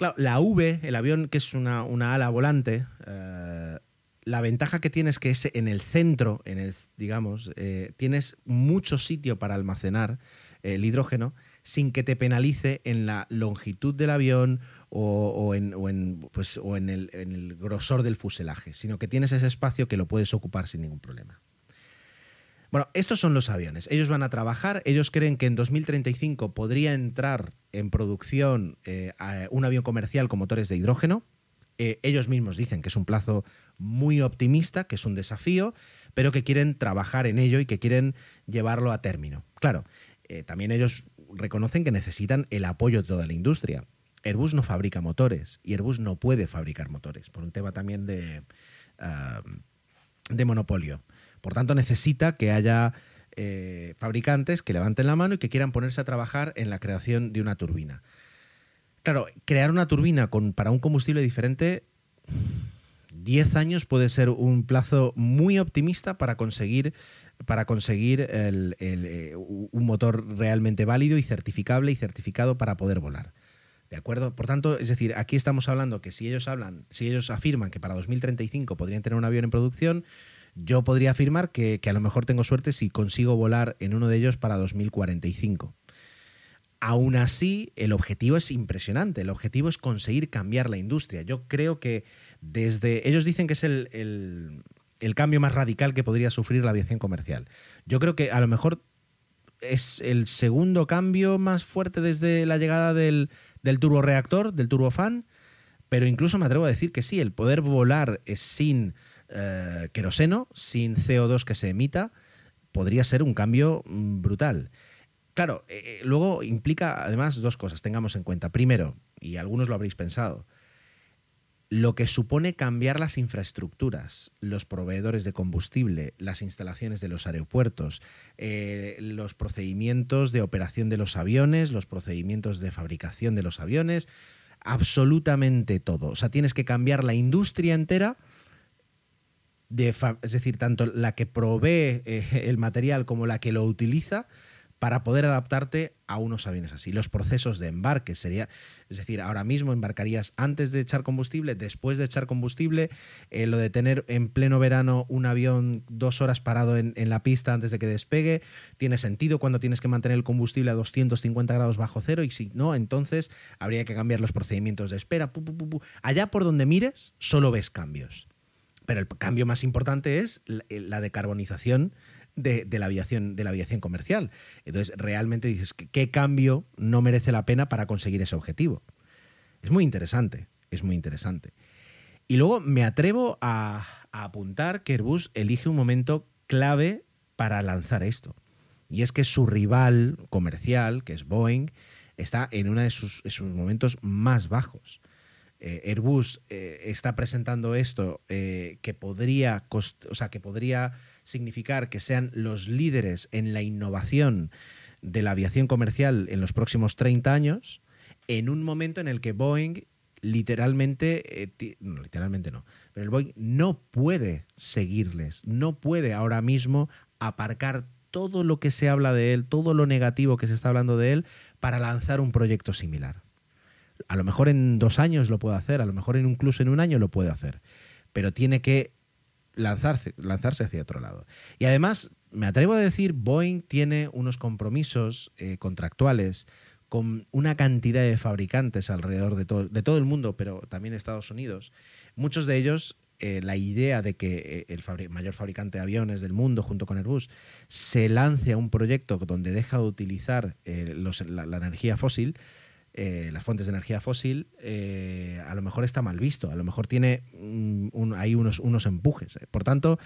Claro, la V, el avión que es una, ala volante, eh, la ventaja que tienes es que es en el centro, en el, digamos, eh, tienes mucho sitio para almacenar el hidrógeno sin que te penalice en la longitud del avión o, en, pues, en, el, en el grosor del fuselaje, sino que tienes ese espacio que lo puedes ocupar sin ningún problema. Bueno, estos son los aviones. Ellos van a trabajar. Ellos creen que en 2035 podría entrar en producción eh, un avión comercial con motores de hidrógeno. Eh, ellos mismos dicen que es un plazo muy optimista, que es un desafío, pero que quieren trabajar en ello y que quieren llevarlo a término. Claro, eh, también ellos reconocen que necesitan el apoyo de toda la industria. Airbus no fabrica motores y Airbus no puede fabricar motores, por un tema también de, ah, de monopolio. Por tanto, necesita que haya eh, fabricantes que levanten la mano y que quieran ponerse a trabajar en la creación de una turbina. Claro, crear una turbina para un combustible diferente, 10 años puede ser un plazo muy optimista para conseguir, para conseguir eh, un motor realmente válido y certificable y certificado para poder volar. ¿De acuerdo? Por tanto, es decir, aquí estamos hablando que si ellos hablan, si ellos afirman que para 2035 podrían tener un avión en producción, yo podría afirmar que, a lo mejor tengo suerte si consigo volar en uno de ellos para 2045. Aún así, el objetivo es impresionante. El objetivo es conseguir cambiar la industria. Yo creo que desde. Ellos dicen que es el, cambio más radical que podría sufrir la aviación comercial. Yo creo que a lo mejor es el segundo cambio más fuerte desde la llegada del, del turboreactor, del turbofan. Pero incluso me atrevo a decir que sí, el poder volar sin eh, queroseno sin CO2 que se emita, podría ser un cambio mm, brutal. Claro, eh, eh, luego implica además dos cosas, tengamos en cuenta. Primero, y algunos lo habréis pensado, lo que supone cambiar las infraestructuras, los proveedores de combustible, las instalaciones de los aeropuertos, los procedimientos de operación de los aviones, los procedimientos de fabricación de los aviones, absolutamente todo. O sea, tienes que cambiar la industria entera es decir, tanto la que provee eh, el material como la que lo utiliza para poder adaptarte a unos aviones así. Los procesos de embarque sería, es decir, ahora mismo embarcarías antes de echar combustible, después de echar combustible, eh, lo de tener en pleno verano un avión dos horas parado en, la pista antes de que despegue, tiene sentido cuando tienes que mantener el combustible a 250 grados bajo cero y si no, entonces habría que cambiar los procedimientos de espera. Allá por donde mires, solo ves cambios. Pero el cambio más importante es la decarbonización de, la aviación, de la aviación comercial. Entonces, realmente dices, ¿qué cambio no merece la pena para conseguir ese objetivo? Es muy interesante, es muy interesante. Y luego me atrevo a, apuntar que Airbus elige un momento clave para lanzar esto. Y es que su rival comercial, que es Boeing, está en uno de sus momentos más bajos. Eh, Airbus eh, está presentando esto eh, que podría o sea, que podría significar que sean los líderes en la innovación de la aviación comercial en los próximos 30 años, en un momento en el que Boeing literalmente, no, literalmente no, pero el Boeing no puede seguirles, no puede ahora mismo aparcar todo lo que se habla de él, todo lo negativo que se está hablando de él, para lanzar un proyecto similar. A lo mejor en dos años lo puede hacer, a lo mejor incluso en un año lo puede hacer, pero tiene que lanzarse, lanzarse hacia otro lado. Y además, me atrevo a decir, Boeing tiene unos compromisos eh, contractuales con una cantidad de fabricantes alrededor de todo, de todo el mundo, pero también Estados Unidos. Muchos de ellos, eh, la idea de que eh, el mayor fabricante de aviones del mundo, junto con Airbus, se lance a un proyecto donde deja de utilizar la energía fósil, eh, las fuentes de energía fósil, eh, a lo mejor está mal visto, a lo mejor tiene hay unos, unos empujes. eh. Por tanto,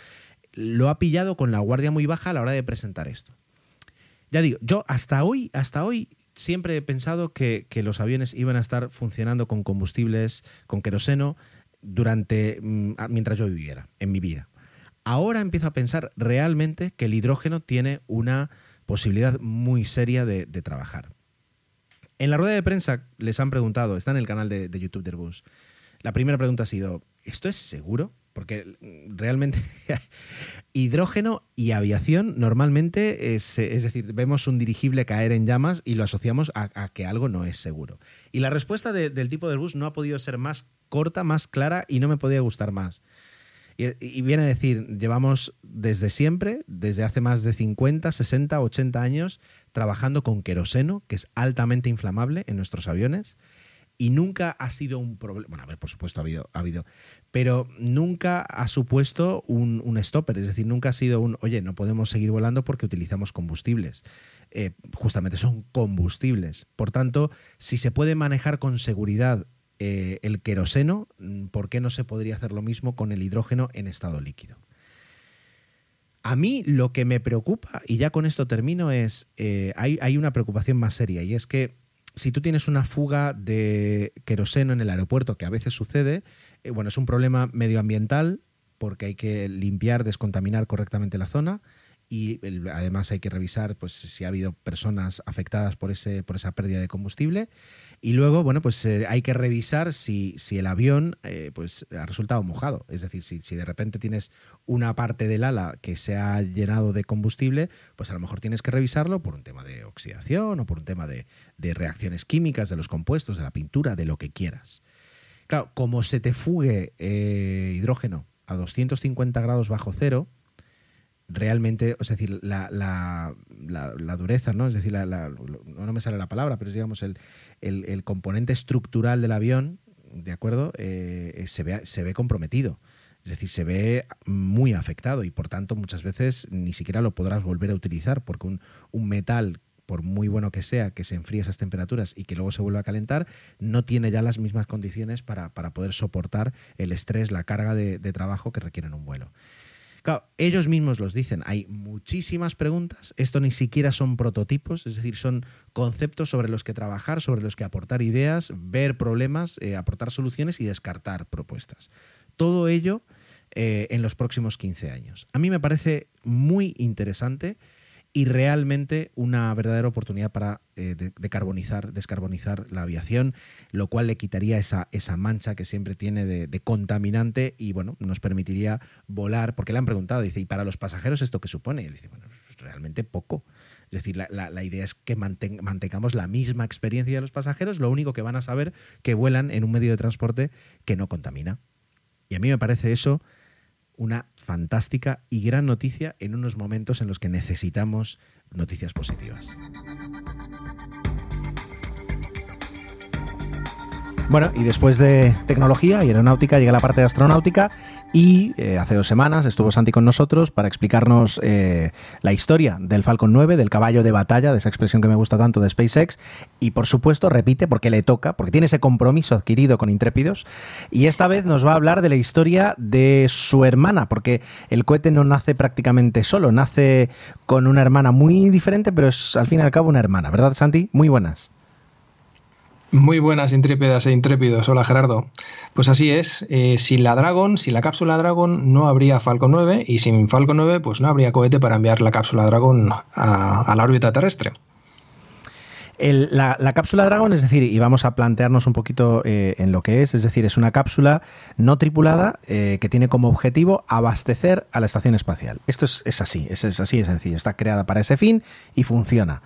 lo ha pillado con la guardia muy baja a la hora de presentar esto. Ya digo, yo hasta hoy, hasta hoy siempre he pensado que, que los aviones iban a estar funcionando con combustibles, con queroseno, durante mm, mientras yo viviera, en mi vida. Ahora empiezo a pensar realmente que el hidrógeno tiene una posibilidad muy seria de trabajar. En la rueda de prensa les han preguntado, está en el canal de, YouTube de Airbus, la primera pregunta ha sido, ¿esto es seguro? Porque mm, realmente *laughs* hidrógeno y aviación normalmente es, es decir, vemos un dirigible caer en llamas y lo asociamos a, que algo no es seguro. Y la respuesta de- del tipo de Airbus no ha podido ser más corta, más clara y no me podía gustar más. Y, viene a decir, llevamos desde siempre, desde hace más de 50, 60, 80 años, trabajando con queroseno, que es altamente inflamable en nuestros aviones, y nunca ha sido un problema. Bueno, a ver, por supuesto ha habido, ha habido, pero nunca ha supuesto un, un stopper, es decir, nunca ha sido un, oye, no podemos seguir volando porque utilizamos combustibles. Eh, justamente son combustibles. Por tanto, si se puede manejar con seguridad eh, el queroseno, mm, ¿por qué no se podría hacer lo mismo con el hidrógeno en estado líquido? A mí lo que me preocupa, y ya con esto termino, es eh, hay, hay una preocupación más seria, y es que si tú tienes una fuga de queroseno en el aeropuerto, que a veces sucede, eh, bueno, es un problema medioambiental porque hay que limpiar, descontaminar correctamente la zona y además hay que revisar pues si ha habido personas afectadas por ese por esa pérdida de combustible y luego bueno pues eh, hay que revisar si, si el avión eh, pues ha resultado mojado es decir si, si de repente tienes una parte del ala que se ha llenado de combustible pues a lo mejor tienes que revisarlo por un tema de oxidación o por un tema de, de reacciones químicas de los compuestos de la pintura de lo que quieras claro como se te fugue eh, hidrógeno a 250 grados bajo cero realmente, es decir, la, la, la- la dureza, ¿no? Es decir, no me sale la palabra, pero digamos, el, el- el componente estructural del avión, ¿de acuerdo? Eh, se, ve, se ve comprometido. Es decir, se ve muy afectado y por tanto muchas veces ni siquiera lo podrás volver a utilizar porque un, un metal, por muy bueno que sea, que se enfríe esas temperaturas y que luego se vuelva a calentar, no tiene ya las mismas condiciones para, para poder soportar el estrés, la carga de, de trabajo que requiere en un vuelo. Claro, ellos mismos los dicen, hay muchísimas preguntas, esto ni siquiera son prototipos, es decir, son conceptos sobre los que trabajar, sobre los que aportar ideas, ver problemas, eh, aportar soluciones y descartar propuestas. Todo ello eh, en los próximos 15 años. A mí me parece muy interesante y realmente una verdadera oportunidad para eh, de- decarbonizar, descarbonizar la aviación, lo cual le quitaría esa, esa mancha que siempre tiene de, contaminante y bueno, nos permitiría volar, porque le han preguntado, dice, ¿y para los pasajeros esto qué supone? Y él dice, bueno, es realmente poco. Es decir, la, la- idea es que manten- mantengamos la misma experiencia de los pasajeros, lo único que van a saber que vuelan en un medio de transporte que no contamina. Y a mí me parece eso una fantástica y gran noticia en unos momentos en los que necesitamos noticias positivas. Bueno, y después de tecnología y aeronáutica llega la parte de astronáutica y eh, hace dos semanas estuvo Santi con nosotros para explicarnos eh, la historia del Falcon 9, del caballo de batalla, de esa expresión que me gusta tanto de SpaceX y por supuesto repite porque le toca, porque tiene ese compromiso adquirido con Intrépidos y esta vez nos va a hablar de la historia de su hermana, porque el cohete no nace prácticamente solo, nace con una hermana muy diferente, pero es al fin y al cabo una hermana, ¿verdad Santi? Muy buenas. Muy buenas, intrépidas e intrépidos. Hola, Gerardo. Pues así es. Eh, sin la Dragon, sin la cápsula Dragon, no habría Falcon 9 y sin Falcon 9, pues no habría cohete para enviar la cápsula Dragon a, la órbita terrestre. la, cápsula Dragon, es decir, y vamos a plantearnos un poquito eh, en lo que es, es decir, es una cápsula no tripulada eh, que tiene como objetivo abastecer a la estación espacial. Esto es, es así, es, es, así de sencillo. Está creada para ese fin y funciona.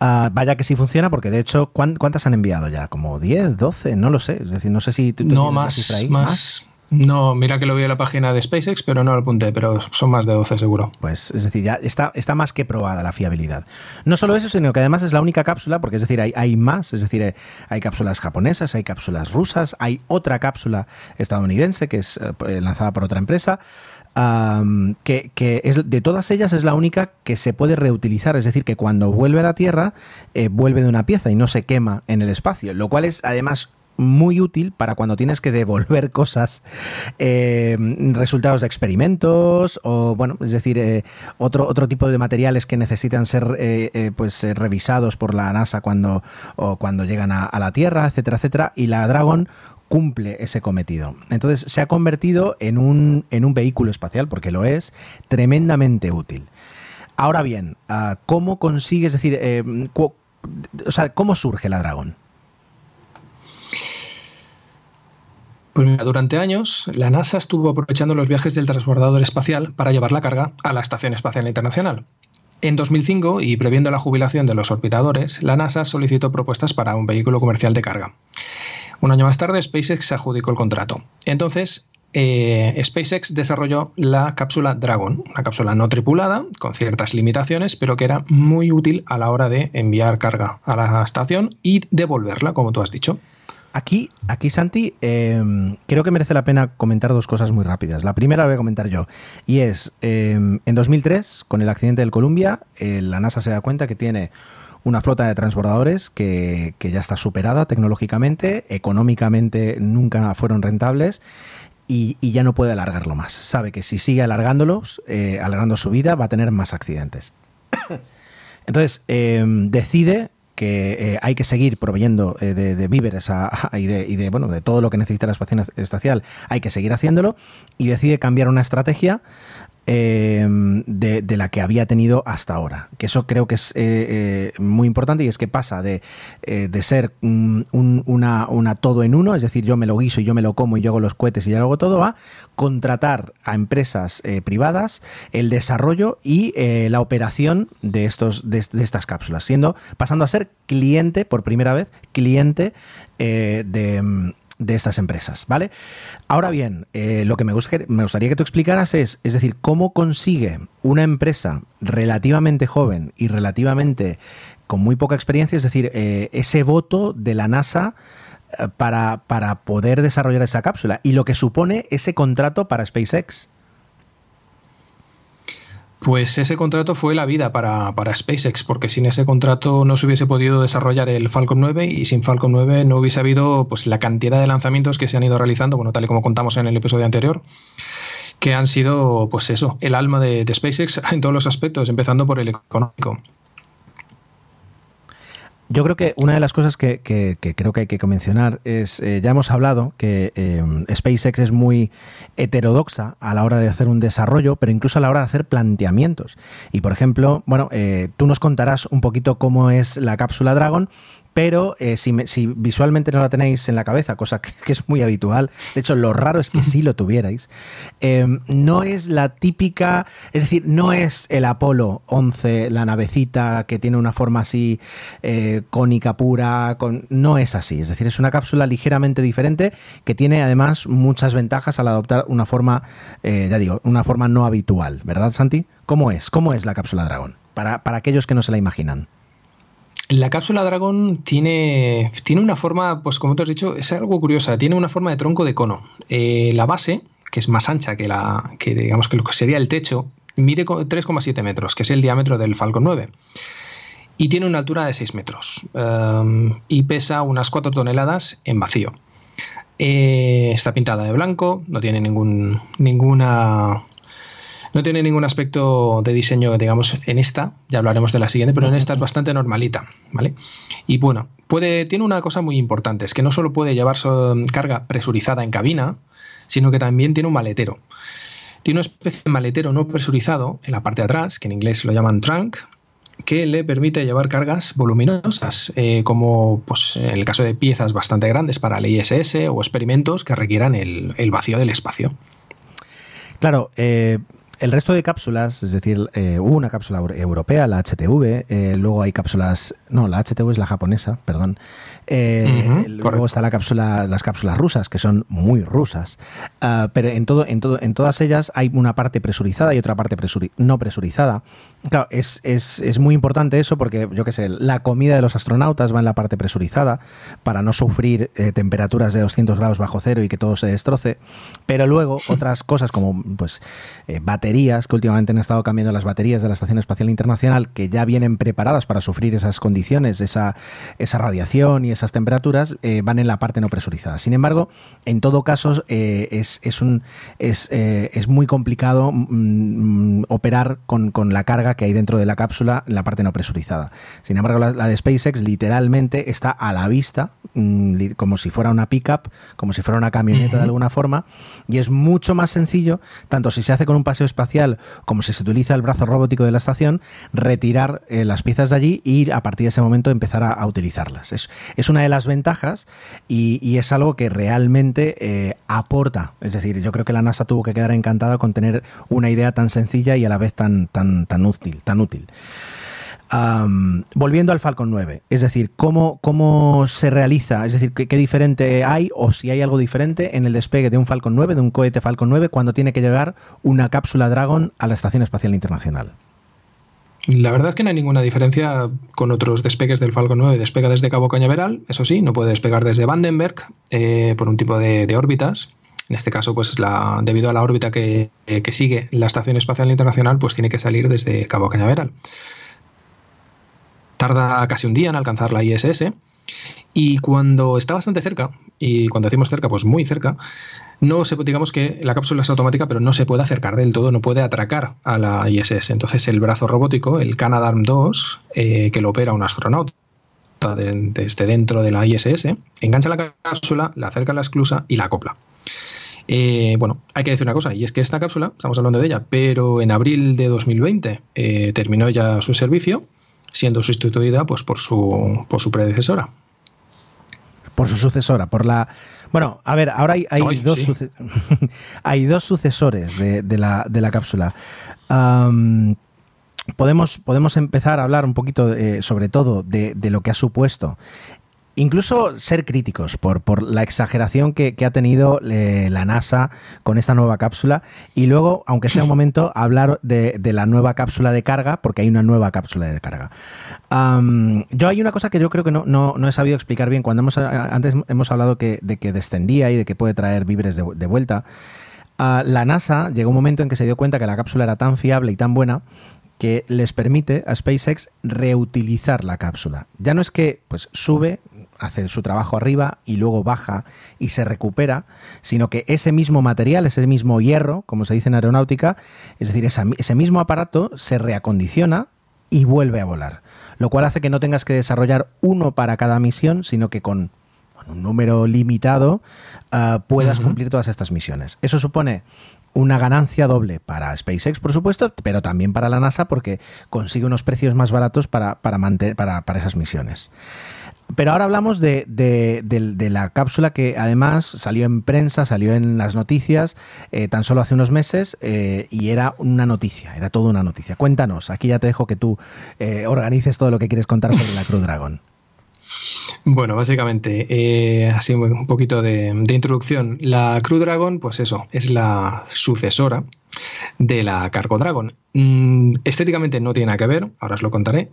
Ah, vaya que sí funciona, porque de hecho, ¿cuántas han enviado ya? ¿Como 10, 12? No lo sé. Es decir, no sé si tú, no, más, cifra ahí. Más. No, mira que lo vi en la página de SpaceX, pero no lo apunté, pero son más de 12 seguro. Pues es decir, ya está, está más que probada la fiabilidad. No solo eso, sino que además es la única cápsula, porque es decir, hay, hay más, es decir, hay cápsulas japonesas, hay cápsulas rusas, hay otra cápsula estadounidense que es eh, lanzada por otra empresa que, es, de todas ellas es la única que se puede reutilizar, es decir, que cuando vuelve a la Tierra eh, vuelve de una pieza y no se quema en el espacio, lo cual es además muy útil para cuando tienes que devolver *laughs* cosas, eh, resultados de experimentos o, bueno, es decir, eh, otro, otro tipo de materiales que necesitan ser pues revisados por la NASA cuando, o cuando llegan a, a, la Tierra, etcétera, etcétera. Y la Dragon cumple ese cometido. Entonces se ha convertido en un, en un vehículo espacial, porque lo es, tremendamente útil. Ahora bien, ah, ¿cómo consigue, es decir, eh, o sea, cómo surge la Dragón? Pues durante años la NASA estuvo aprovechando los viajes del transbordador espacial para llevar la carga a la Estación Espacial Internacional. En 2005, y previendo la jubilación de los orbitadores, la NASA solicitó propuestas para un vehículo comercial de carga. Un año más tarde, SpaceX adjudicó el contrato. Entonces, eh, SpaceX desarrolló la cápsula Dragon, una cápsula no tripulada, con ciertas limitaciones, pero que era muy útil a la hora de enviar carga a la estación y devolverla, como tú has dicho. Aquí, aquí Santi, em, creo que merece la pena comentar dos cosas muy rápidas. La primera la voy a comentar yo, y es, em, en 2003, con el accidente del Columbia, eh, la NASA se da cuenta que tiene una flota de transbordadores que, ya está superada tecnológicamente, económicamente nunca fueron rentables. Y, ya no puede alargarlo más. Sabe que si sigue alargándolos, eh, alargando su vida, va a tener más accidentes. *coughs* Entonces, em, decide que eh, hay que seguir proveyendo eh, de, víveres y, de, y, de, bueno, de todo lo que necesita la estación espacial, hay que seguir haciéndolo y decide cambiar una estrategia Em, de, la que había tenido hasta ahora. Que eso creo que es eh, eh, muy importante y es que pasa de, eh, ser un, una, todo en uno, es decir, yo me lo guiso y yo me lo como y yo hago los cohetes y ya lo hago todo, a contratar a empresas privadas el desarrollo y la operación de, estos, de, estas cápsulas, siendo pasando a ser cliente por primera vez, cliente de de estas empresas, ¿vale? Ahora bien, eh, lo que me, gustaría que tú explicaras es, es decir, cómo consigue una empresa relativamente joven y relativamente con muy poca experiencia, es decir, eh, ese voto de la NASA eh, para, para poder desarrollar esa cápsula y lo que supone ese contrato para SpaceX. Pues ese contrato fue la vida para, SpaceX, porque sin ese contrato no se hubiese podido desarrollar el Falcon 9 y sin Falcon 9 no hubiese habido pues, la cantidad de lanzamientos que se han ido realizando, bueno, tal y como contamos en el episodio anterior, que han sido, pues eso, el alma de SpaceX en todos los aspectos, empezando por el económico. Yo creo que una de las cosas que, creo que hay que mencionar es, eh, ya hemos hablado que eh, SpaceX es muy heterodoxa a la hora de hacer un desarrollo, pero incluso a la hora de hacer planteamientos. Y por ejemplo, bueno, eh, tú nos contarás un poquito cómo es la cápsula Dragon, pero eh, si, si, visualmente no la tenéis en la cabeza, cosa *laughs* que, es muy habitual, de hecho lo raro es que sí lo tuvierais, em, no es la típica, es decir, no es el Apolo 11, la navecita que tiene una forma así eh, cónica pura, no es así, es decir, es una cápsula ligeramente diferente que tiene además muchas ventajas al adoptar una forma, eh, ya digo, una forma no habitual, ¿verdad Santi? ¿Cómo es? ¿Cómo es la cápsula Dragón? Para, para aquellos que no se la imaginan. La cápsula Dragon tiene, tiene una forma, pues como te has dicho, es algo curiosa, tiene una forma de tronco de cono. Eh, la base, que es más ancha que la que digamos que lo que sería el techo, mide 3,7 metros, que es el diámetro del Falcon 9. Y tiene una altura de 6 metros. Um, y pesa unas 4 toneladas en vacío. Eh, está pintada de blanco, no tiene ningún, ninguna no tiene ningún aspecto de diseño, digamos, en esta, ya hablaremos de la siguiente, pero en esta es bastante normalita, ¿vale? Y bueno, puede, tiene una cosa muy importante, es que no solo puede llevar carga presurizada en cabina, sino que también tiene un maletero. Tiene una especie de maletero no presurizado en la parte de atrás, que en inglés lo llaman trunk, que le permite llevar cargas voluminosas, eh, como pues, en el caso de piezas bastante grandes para el ISS o experimentos que requieran el, el vacío del espacio. Claro, eh, el resto de cápsulas, es decir, eh, hubo una cápsula europea, la HTV, eh, luego hay cápsulas, no, la HTV es la japonesa, perdón. Eh, luego está la cápsula, las cápsulas rusas, que son muy rusas. Ah, pero en todo, en todo, en todas ellas hay una parte presurizada y otra parte no presurizada. Claro, es, es, es, muy importante eso porque, yo qué sé, la comida de los astronautas va en la parte presurizada para no sufrir temperaturas de 200 grados bajo cero y que todo se destroce. Pero luego otras cosas como pues baterías que últimamente han estado cambiando las baterías de la Estación Espacial Internacional, que ya vienen preparadas para sufrir esas condiciones, esa, esa radiación y esas temperaturas, eh, van en la parte no presurizada. Sin embargo, en todo caso, eh, es, es, un, es, eh, es muy complicado mm, mm, operar con, con, la carga que hay dentro de la cápsula la parte no presurizada. Sin embargo, la, de SpaceX literalmente está a la vista, como si fuera una pickup, como si fuera una camioneta de alguna forma, y es mucho más sencillo, tanto si se hace con un paseo espacial, como si se utiliza el brazo robótico de la estación, retirar eh, las piezas de allí y a partir de ese momento empezar a, utilizarlas. Es, es, una de las ventajas y, es algo que realmente eh, aporta. Es decir, yo creo que la NASA tuvo que quedar encantada con tener una idea tan sencilla y a la vez tan, tan, tan útil. Tan útil volviendo al Falcon 9, es decir, ¿cómo, cómo se realiza, es decir, ¿qué, diferente hay o si hay algo diferente en el despegue de un Falcon 9, de un cohete Falcon 9, cuando tiene que llegar una cápsula Dragon a la Estación Espacial Internacional. La verdad es que no hay ninguna diferencia con otros despegues del Falcon 9. Despega desde Cabo Cañaveral, eso sí, no puede despegar desde Vandenberg eh, por un tipo de, órbitas. En este caso, pues la, debido a la órbita que, que, sigue la Estación Espacial Internacional, pues tiene que salir desde Cabo Cañaveral tarda casi un día en alcanzar la ISS. Y cuando está bastante cerca, y cuando decimos cerca, pues muy cerca, no se, digamos que la cápsula es automática, pero no se puede acercar del todo, no puede atracar a la ISS. Entonces el brazo robótico, el Canadarm2, eh, que lo opera un astronauta desde dentro de la ISS, engancha la cápsula, la acerca a la esclusa y la acopla. Eh, bueno, hay que decir una cosa, y es que esta cápsula, estamos hablando de ella, pero en abril de 2020 eh, terminó ya su servicio siendo sustituida pues, por, su, por su predecesora. Por su sucesora, por la... Bueno, a ver, ahora hay, dos, *laughs* hay dos sucesores de, la, de la, cápsula. podemos, podemos empezar a hablar un poquito eh, sobre todo de, de, lo que ha supuesto incluso ser críticos por, por la exageración que, ha tenido eh, la NASA con esta nueva cápsula y luego, aunque sea un *clears throat* momento, hablar de, la nueva cápsula de carga, porque hay una nueva cápsula de carga. yo hay una cosa que yo creo que no, no, he sabido explicar bien. Cuando hemos, antes hemos hablado que, de que descendía y de que puede traer víveres de, vuelta. la NASA llegó un momento en que se dio cuenta que la cápsula era tan fiable y tan buena que les permite a SpaceX reutilizar la cápsula. Ya no es que pues sube, hace su trabajo arriba y luego baja y se recupera, sino que ese mismo material, ese mismo hierro, como se dice en aeronáutica, es decir, ese mismo aparato se reacondiciona y vuelve a volar. Lo cual hace que no tengas que desarrollar uno para cada misión, sino que con un número limitado ah, puedas cumplir todas estas misiones. Eso supone una ganancia doble para SpaceX, por supuesto, pero también para la NASA porque consigue unos precios más baratos para, para, para, para esas misiones. Pero ahora hablamos de, la cápsula que además salió en prensa, salió en las noticias eh, tan solo hace unos meses eh, y era una noticia, era toda una noticia. Cuéntanos, aquí ya te dejo que tú eh, organices todo lo que quieres contar sobre la Crew Dragon. Bueno, básicamente, así un poquito de, introducción. La Crew Dragon, pues eso, es la sucesora de la Cargo Dragon. Mm, estéticamente no tiene nada que ver, ahora os lo contaré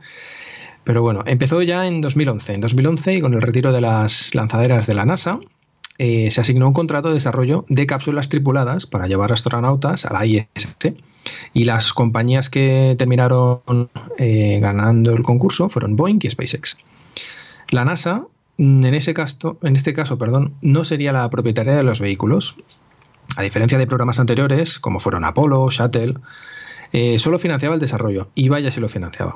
Pero bueno, empezó ya en 2011. En 2011 y con el retiro de las lanzaderas de la NASA, eh, se asignó un contrato de desarrollo de cápsulas tripuladas para llevar astronautas a la ISS. Y las compañías que terminaron eh, ganando el concurso fueron Boeing y SpaceX. La NASA, mm, en, ese caso, en este caso, perdón, no sería la propietaria de los vehículos. A diferencia de programas anteriores, como fueron Apollo, Shuttle, eh, solo financiaba el desarrollo. Y vaya si lo financiaba.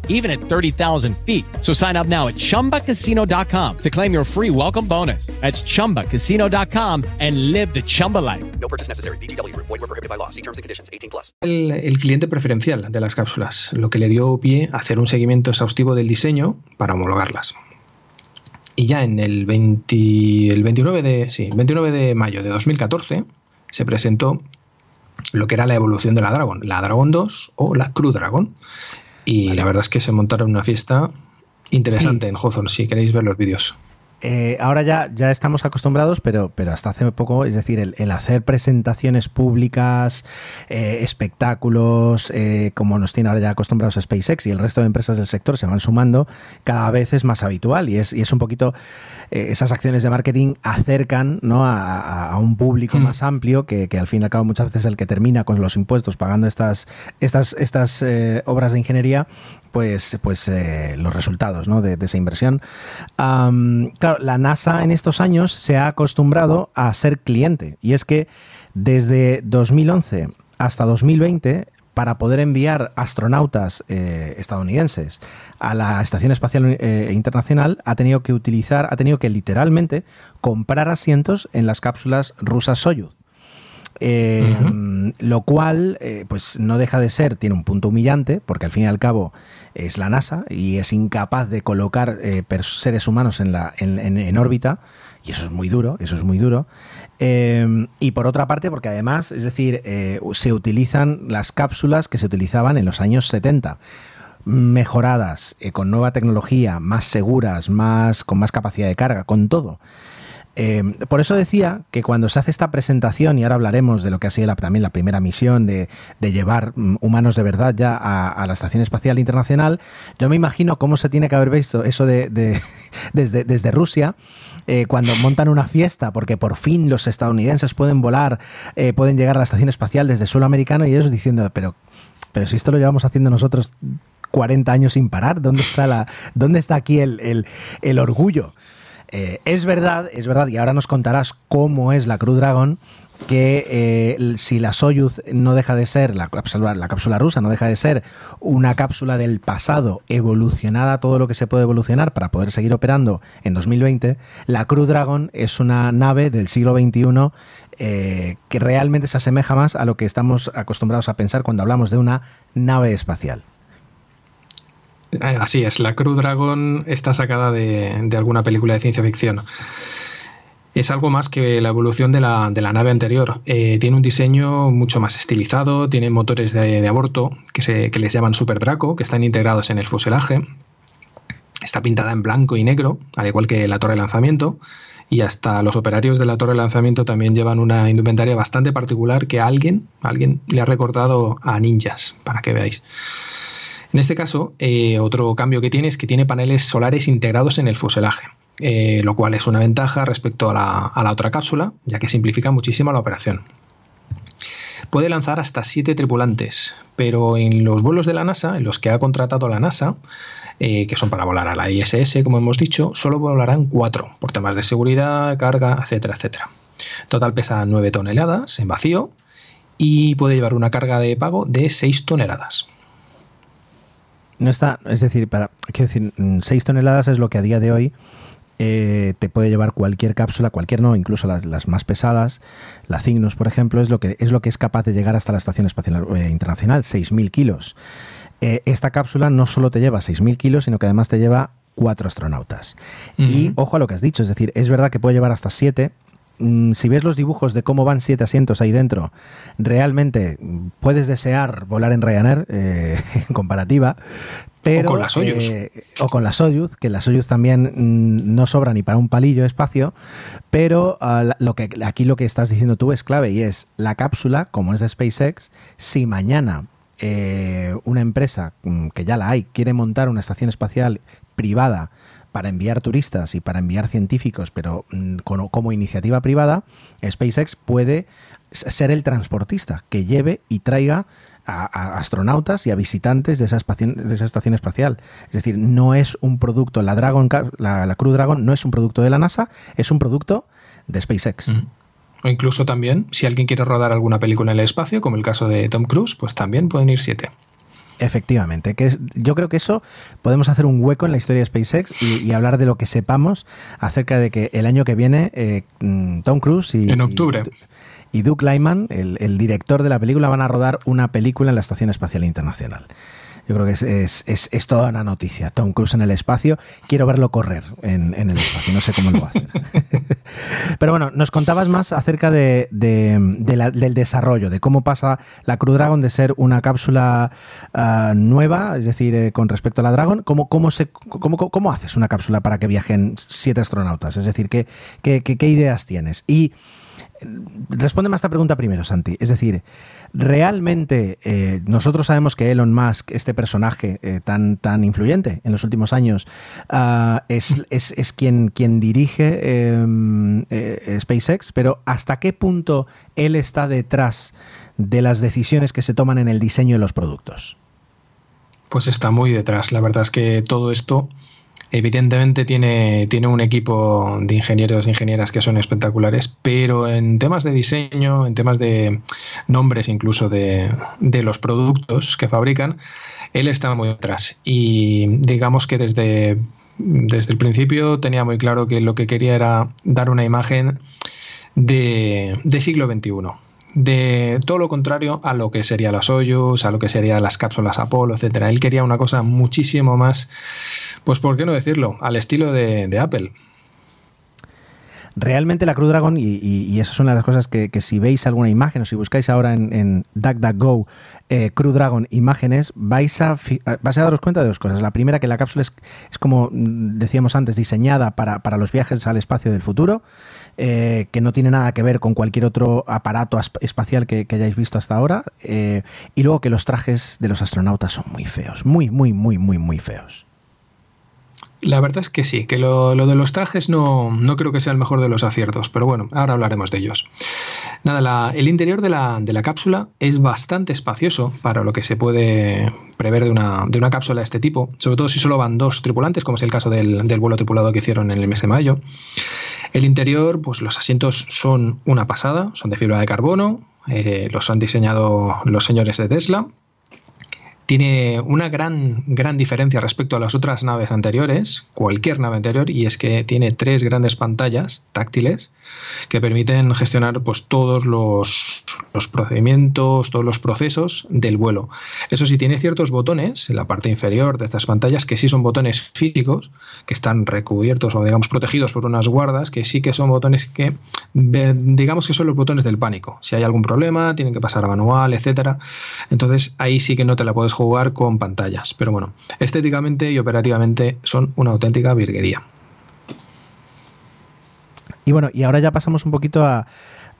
even at 30,000 feet. So sign up now at chumbacasino.com to claim your free welcome bonus. That's chumbacasino.com and live the Chumba life. No purchase necessary. VGW, void, were prohibited by law. See terms and conditions 18 plus. el, el cliente preferencial de las cápsulas, lo que le dio pie a hacer un seguimiento exhaustivo del diseño para homologarlas. Y ya en el, 20 el 29, de, sí, el 29 de mayo de 2014 se presentó lo que era la evolución de la Dragon, la Dragon 2 o la Crew Dragon. Y la verdad es que se montaron una fiesta interesante en Hawthorne, si queréis ver los vídeos. Eh, ahora ya, ya estamos acostumbrados, pero, pero hasta hace poco, es decir, el, el hacer presentaciones públicas, eh, espectáculos, eh, como nos tiene ahora ya acostumbrados SpaceX y el resto de empresas del sector se van sumando, cada vez es más habitual y es, y es un poquito eh, esas acciones de marketing acercan ¿no? a, un público Mm. más amplio que, que al fin y al cabo muchas veces es el que termina con los impuestos pagando estas, estas, estas eh, obras de ingeniería pues, pues eh, los resultados ¿no? de, esa inversión. Claro, la NASA en estos años se ha acostumbrado a ser cliente y es que desde 2011 hasta 2020 para poder enviar astronautas eh, estadounidenses a la Estación Espacial eh, Internacional ha tenido que utilizar, ha tenido que literalmente comprar asientos en las cápsulas rusas Soyuz. Eh, Lo cual, eh, pues no deja de ser, tiene un punto humillante, porque al fin y al cabo es la NASA y es incapaz de colocar eh, seres humanos en, la, en, en- órbita, y eso es muy duro, eso es muy duro. Eh, y por otra parte, porque además, es decir, eh, se utilizan las cápsulas que se utilizaban en los años 70 mejoradas, con nueva tecnología, más seguras, más, con más capacidad de carga, con todo. Eh, por eso decía que cuando se hace esta presentación, y ahora hablaremos de lo que ha sido también la primera misión de, llevar mm, humanos de verdad ya a, la Estación Espacial Internacional, yo me imagino cómo se tiene que haber visto eso de, de- *laughs* desde, Rusia, eh, cuando montan una fiesta, porque por fin los estadounidenses pueden volar, eh, pueden llegar a la Estación Espacial desde suelo americano, y ellos diciendo, pero, pero si esto lo llevamos haciendo nosotros 40 años sin parar, ¿dónde está, la, dónde está aquí el- el orgullo? Eh, es verdad, es verdad, y ahora nos contarás cómo es la Crew Dragon, que eh, si la Soyuz no deja de ser, la cápsula, la cápsula rusa no deja de ser una cápsula del pasado evolucionada todo lo que se puede evolucionar para poder seguir operando en 2020, la Crew Dragon es una nave del siglo XXI eh, que realmente se asemeja más a lo que estamos acostumbrados a pensar cuando hablamos de una nave espacial. Eh, Así es, la Crew Dragon está sacada de, de alguna película de ciencia ficción. Es algo más que la evolución de la, de la nave anterior. Eh, tiene un diseño mucho más estilizado, tiene motores de, aborto que, se, que les llaman Super Draco, que están integrados en el fuselaje. Está pintada en blanco y negro, al igual que la torre de lanzamiento. y hasta los operarios de la torre de lanzamiento también llevan una indumentaria bastante particular que alguien, alguien le ha recordado a ninjas, para que veáis. En este caso, eh, otro cambio que tiene es que tiene paneles solares integrados en el fuselaje, eh, lo cual es una ventaja respecto a la, a la otra cápsula, ya que simplifica muchísimo la operación. Puede lanzar hasta siete tripulantes, pero en los vuelos de la NASA, en los que ha contratado la NASA, eh, que son para volar a la ISS, como hemos dicho, solo volarán cuatro, por temas de seguridad, carga, etcétera, etcétera. Total pesa 9 toneladas en vacío y puede llevar una carga de pago de 6 toneladas. No está, es decir, para, quiero decir, 6 toneladas es lo que a día de hoy eh, te puede llevar cualquier cápsula, cualquier no, incluso las, las, más pesadas, la Cygnus, por ejemplo, es lo que es lo que es capaz de llegar hasta la Estación Espacial eh, Internacional, 6.000 kilos. Eh, esta cápsula no solo te lleva 6.000 kilos, sino que además te lleva cuatro astronautas. Uh -huh. Y ojo a lo que has dicho, es decir, es verdad que puede llevar hasta siete, Mm, si ves los dibujos de cómo van siete asientos ahí dentro, realmente puedes desear volar en Ryanair eh, *laughs* en comparativa. Pero, o con la Soyuz. Eh, o con la Soyuz, que la Soyuz también mmm, no sobra ni para un palillo espacio, pero uh, lo que, aquí lo que estás diciendo tú es clave y es la cápsula, como es de SpaceX, si mañana eh, una empresa, mm, que ya la hay, quiere montar una estación espacial privada para enviar turistas y para enviar científicos, pero mmm, como, iniciativa privada, SpaceX puede ser el transportista que lleve y traiga a, astronautas y a visitantes de esa, de esa, estación espacial. Es decir, no es un producto, la, Dragon, la, Crew Dragon no es un producto de la NASA, es un producto de SpaceX. Mm. O incluso también, si alguien quiere rodar alguna película en el espacio, como el caso de Tom Cruise, pues también pueden ir siete. Efectivamente, que es, yo creo que eso podemos hacer un hueco en la historia de SpaceX y, y, hablar de lo que sepamos acerca de que el año que viene eh, Tom Cruise y, en octubre. y, y Duke Lyman, el, el, director de la película, van a rodar una película en la Estación Espacial Internacional. Yo creo que es, es, es, toda una noticia. Tom Cruise en el espacio. Quiero verlo correr en, en el espacio. No sé cómo lo va a hacer. *laughs* Pero bueno, nos contabas más acerca de, de, del desarrollo, de cómo pasa la Crew Dragon de ser una cápsula uh, nueva, es decir, eh, con respecto a la Dragon, ¿cómo, cómo, se, cómo, cómo, haces una cápsula para que viajen siete astronautas? Es decir, ¿qué, qué, qué, qué ideas tienes? Y respóndeme a esta pregunta primero, Santi. Es decir, realmente eh, nosotros sabemos que Elon Musk, este personaje eh, tan, tan influyente en los últimos años, uh, es, es, es, quien, quien dirige eh, SpaceX, pero ¿hasta qué punto él está detrás de las decisiones que se toman en el diseño de los productos? Pues está muy detrás. La verdad es que todo esto Evidentemente tiene, tiene un equipo de ingenieros e ingenieras que son espectaculares, pero en temas de diseño, en temas de nombres incluso de, de los productos que fabrican, él está muy atrás. Y digamos que desde, desde el principio tenía muy claro que lo que quería era dar una imagen de, de siglo XXI de todo lo contrario a lo que sería las Soyuz, a lo que serían las cápsulas Apolo, etcétera. Él quería una cosa muchísimo más, pues por qué no decirlo, al estilo de, de Apple. Realmente la Crew Dragon, y, y, eso es una de las cosas que, que, si veis alguna imagen o si buscáis ahora en, en DuckDuckGo eh, Crew Dragon imágenes, vais a, vais a daros cuenta de dos cosas. La primera, que la cápsula es, es como decíamos antes, diseñada para, para los viajes al espacio del futuro. Eh, que no tiene nada que ver con cualquier otro aparato espacial que, hayáis visto hasta ahora. Eh, y luego que los trajes de los astronautas son muy feos, muy, muy, muy, muy, muy feos. La verdad es que sí, que lo, de los trajes no, no creo que sea el mejor de los aciertos, pero bueno, ahora hablaremos de ellos. Nada, el interior de la, de la, cápsula es bastante espacioso para lo que se puede prever de una, de una cápsula de este tipo, sobre todo si solo van dos tripulantes, como es el caso del, del vuelo tripulado que hicieron en el mes de mayo. El interior, pues los asientos son una pasada, son de fibra de carbono, eh, los han diseñado los señores de Tesla tiene una gran, gran diferencia respecto a las otras naves anteriores, cualquier nave anterior, y es que tiene tres grandes pantallas táctiles que permiten gestionar pues, todos los, los procedimientos, todos los procesos del vuelo. Eso sí, tiene ciertos botones en la parte inferior de estas pantallas que sí son botones físicos, que están recubiertos o digamos protegidos por unas guardas, que sí que son botones que digamos que son los botones del pánico. Si hay algún problema, tienen que pasar a manual, etcétera. Entonces ahí sí que no te la puedes jugar con pantallas. Pero bueno, estéticamente y operativamente son una auténtica virguería. Y bueno, y ahora ya pasamos un poquito a,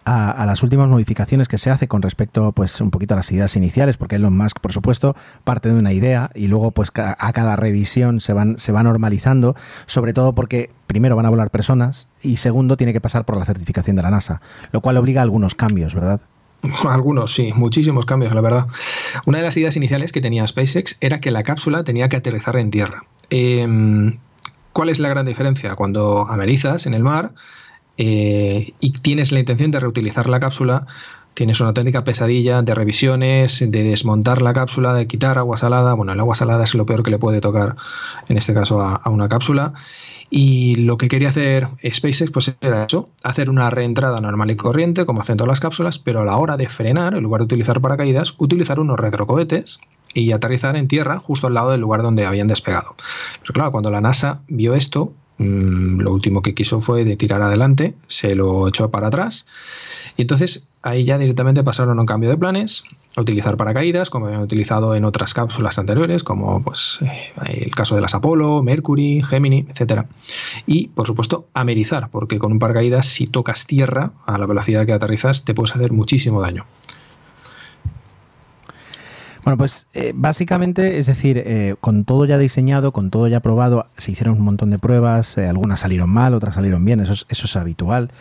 a, las últimas modificaciones que se hace con respecto pues un poquito a las ideas iniciales, porque Elon Musk, por supuesto, parte de una idea y luego pues a cada revisión se van, se va normalizando, sobre todo porque primero van a volar personas y segundo tiene que pasar por la certificación de la NASA, lo cual obliga a algunos cambios, ¿verdad? *laughs* Algunos, sí, muchísimos cambios, la verdad. Una de las ideas iniciales que tenía SpaceX era que la cápsula tenía que aterrizar en tierra. Em, ¿Cuál es la gran diferencia? Cuando amerizas en el mar, eh, y tienes la intención de reutilizar la cápsula, tienes una auténtica pesadilla de revisiones, de desmontar la cápsula, de quitar agua salada. Bueno, el agua salada es lo peor que le puede tocar, en este caso, a, una cápsula. Y lo que quería hacer SpaceX pues era eso, hacer una reentrada normal y corriente, como hacen todas las cápsulas, pero a la hora de frenar, en lugar de utilizar paracaídas, utilizar unos retrocohetes y aterrizar en tierra justo al lado del lugar donde habían despegado. Pero claro, cuando la NASA vio esto, lo último que quiso fue de tirar adelante, se lo echó para atrás y entonces ahí ya directamente pasaron a un cambio de planes, a utilizar paracaídas como habían utilizado en otras cápsulas anteriores, como pues eh, el caso de las Apolo, Mercury, Gemini, etcétera. Y por supuesto amerizar, porque con un paracaídas si tocas tierra a la velocidad que aterrizas te puedes hacer muchísimo daño. Bueno, pues eh, básicamente, es decir, eh, con todo ya diseñado, con todo ya probado, se hicieron un montón de pruebas, eh, algunas salieron mal, otras salieron bien, eso es, eso es habitual.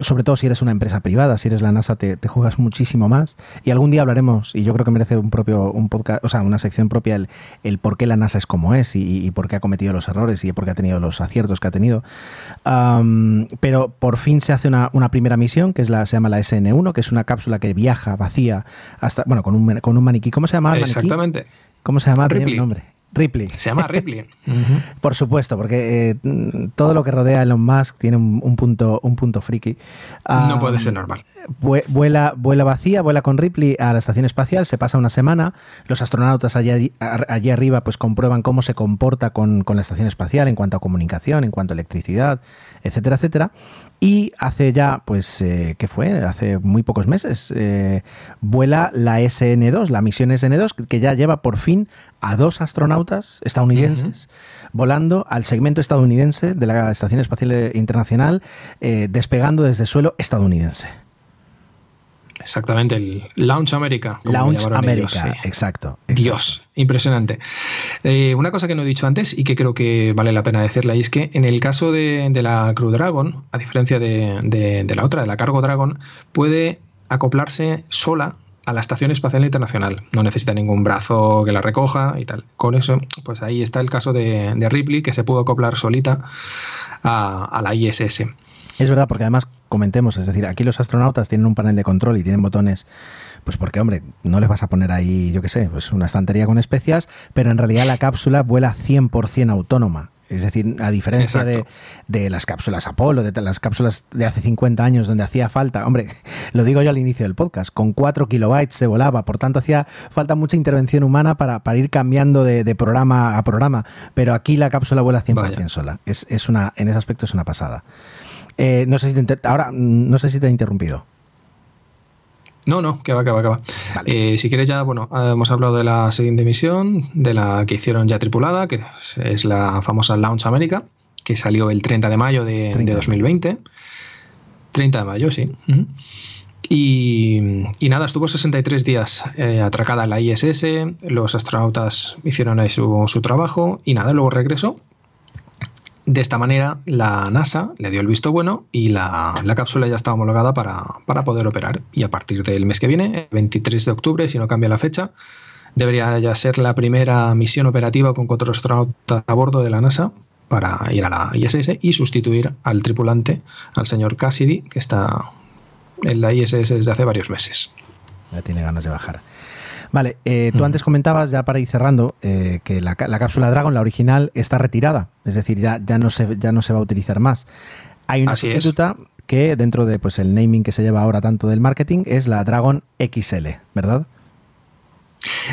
sobre todo si eres una empresa privada, si eres la NASA, te, juegas muchísimo más. Y algún día hablaremos, y yo creo que merece un propio, un podcast, o sea, una sección propia, el, el por qué la NASA es como es y, por qué ha cometido los errores y por qué ha tenido los aciertos que ha tenido. pero por fin se hace una, una, primera misión, que es la, se llama la SN1, que es una cápsula que viaja vacía hasta, bueno, con un, con un ¿Cómo se llama? Exactamente. ¿Cómo se llama? Ripley. nombre. Ripley. Se llama Ripley. *laughs* Por supuesto, porque eh, todo lo que rodea a Elon Musk tiene un, punto, un punto friki. no puede ser normal. Vuela, vuela vacía, vuela con Ripley a la estación espacial, se pasa una semana, los astronautas allí, allí arriba pues comprueban cómo se comporta con, con, la estación espacial en cuanto a comunicación, en cuanto a electricidad, etcétera, etcétera. Y hace ya, pues, eh, ¿qué fue? Hace muy pocos meses, eh, vuela la SN2, la misión SN2, que ya lleva por fin a dos astronautas estadounidenses volando al segmento estadounidense de la Estación Espacial Internacional, eh, despegando desde suelo estadounidense. Exactamente, el Launch America. Launch America, exacto, Dios, impresionante. Eh, una cosa que no he dicho antes y que creo que vale la pena decirla, y es que en el caso de, la Crew Dragon, a diferencia de, la otra, de la Cargo Dragon, puede acoplarse sola a la Estación Espacial Internacional. No necesita ningún brazo que la recoja y tal. Con eso, pues ahí está el caso de, Ripley, que se pudo acoplar solita a, a la ISS. Es verdad, porque además comentemos, es decir, aquí los astronautas tienen un panel de control y tienen botones, pues porque, hombre, no les vas a poner ahí, yo qué sé, pues una estantería con especias, pero en realidad la cápsula vuela 100% autónoma. Es decir, a diferencia de, de, las cápsulas Apolo, de las cápsulas de hace 50 años donde hacía falta, hombre, *laughs* lo digo yo al inicio del podcast, con 4 kilobytes se volaba, por tanto hacía falta mucha intervención humana para, para ir cambiando de, programa a programa, pero aquí la cápsula vuela 100% sola. Es, es una, en ese aspecto es una pasada. Eh, no sé si te, ahora no sé si te he interrumpido. No, no, que va, que va, que va. Eh, si quieres ya, bueno, hemos hablado de la siguiente misión, de la que hicieron ya tripulada, que es la famosa Launch America, que salió el 30 de mayo de, 2020. 30 de mayo, sí. y, nada, estuvo 63 días eh, atracada en la ISS, los astronautas hicieron ahí su, su trabajo y nada, luego regresó de esta manera, la NASA le dio el visto bueno y la, cápsula ya está homologada para, poder operar. Y a partir del mes que viene, el 23 de octubre, si no cambia la fecha, debería ya ser la primera misión operativa con cuatro astronautas a bordo de la NASA para ir a la ISS y sustituir al tripulante, al señor Cassidy, que está en la ISS desde hace varios meses. Ya tiene ganas de bajar. Vale, eh, tú antes comentabas, ya para ir cerrando, eh, que la, cápsula Dragon, la original, está retirada. Es decir, ya, ya, no, se, ya no se va a utilizar más. Hay una sustituta que dentro de pues el naming que se lleva ahora tanto del marketing es la Dragon XL, ¿verdad?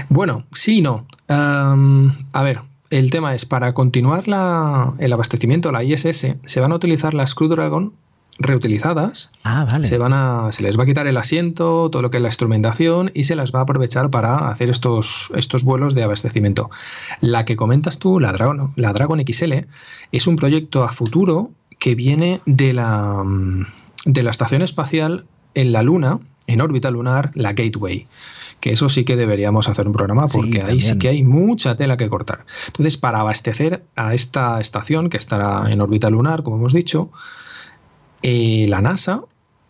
Bueno, sí y no. a ver, el tema es, para continuar la, el abastecimiento, la ISS, se van a utilizar las Crew Dragon reutilizadas. Ah, vale. Se, van a, se les va a quitar el asiento, todo lo que es la instrumentación y se las va a aprovechar para hacer estos, estos vuelos de abastecimiento. La que comentas tú, la Dragon, la Dragon XL, es un proyecto a futuro que viene de la, mm, de la estación espacial en la Luna, en órbita lunar, la Gateway. Que eso sí que deberíamos hacer un programa porque ahí sí que hay mucha tela que cortar. Entonces, para abastecer a esta estación que estará en órbita lunar, como hemos dicho, eh, la NASA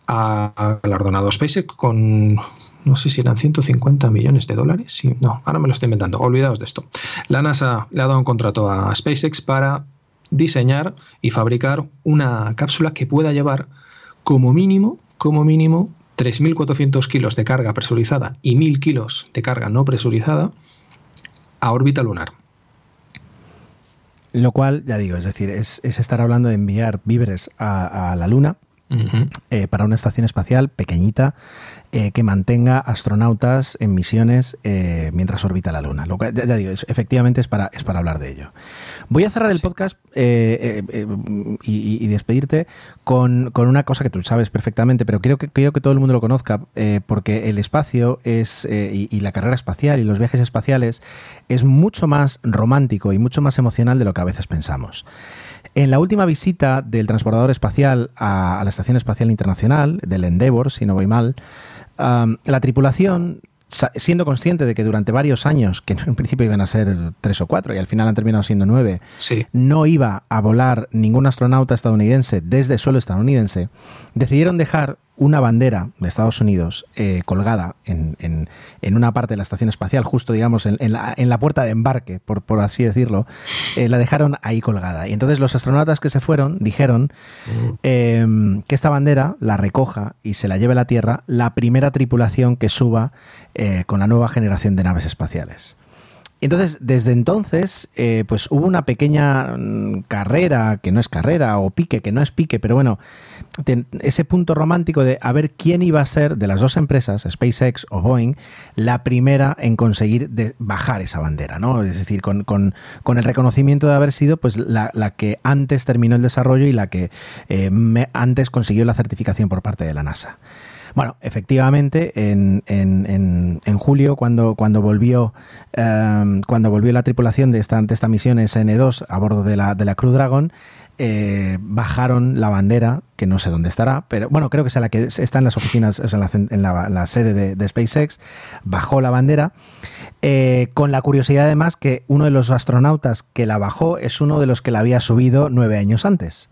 ha galardonado SpaceX con no sé si eran 150 millones de dólares. Sí, no, ahora me lo estoy inventando. Olvidaos de esto. La NASA le ha dado un contrato a SpaceX para diseñar y fabricar una cápsula que pueda llevar como mínimo, como mínimo, 3.400 kilos de carga presurizada y 1.000 kilos de carga no presurizada a órbita lunar. Lo cual, ya digo, es decir, es, estar hablando de enviar víveres a, la Luna eh, para una estación espacial pequeñita eh, que mantenga astronautas en misiones eh, mientras orbita la Luna. Lo que, ya, digo, efectivamente es para, es para hablar de ello. Voy a cerrar el podcast eh, y, despedirte con, una cosa que tú sabes perfectamente, pero creo que, quiero que todo el mundo lo conozca, porque el espacio es y, la carrera espacial y los viajes espaciales es mucho más romántico y mucho más emocional de lo que a veces pensamos. En la última visita del transbordador espacial a, a la Estación Espacial Internacional, del Endeavour, si no voy mal, la tripulación, siendo consciente de que durante varios años, que en principio iban a ser tres o cuatro y al final han terminado siendo nueve, no iba a volar ningún astronauta estadounidense desde suelo estadounidense, decidieron dejar una bandera de Estados Unidos eh, colgada en, en, una parte de la estación espacial, justo digamos en, la, en la, puerta de embarque, por, por así decirlo, eh, la dejaron ahí colgada. Y entonces los astronautas que se fueron dijeron em, que esta bandera la recoja y se la lleve a la Tierra la primera tripulación que suba eh, con la nueva generación de naves espaciales. Entonces, desde entonces, eh, pues hubo una pequeña mm, carrera, que no es carrera, o pique, que no es pique, pero bueno, ese punto romántico de a ver quién iba a ser de las dos empresas, SpaceX o Boeing, la primera en conseguir bajar esa bandera, ¿no? Es decir, con, el reconocimiento de haber sido pues la, que antes terminó el desarrollo y la que eh, antes consiguió la certificación por parte de la NASA. Bueno, efectivamente, en, en, en, julio, cuando, cuando, volvió, em, cuando volvió la tripulación de esta, de esta misión SN2 a bordo de la, de la Crew Dragon, eh, bajaron la bandera, que no sé dónde estará, pero bueno, creo que es la que está en las oficinas, en, la, sede de, SpaceX, bajó la bandera, eh, con la curiosidad además que uno de los astronautas que la bajó es uno de los que la había subido nueve años antes.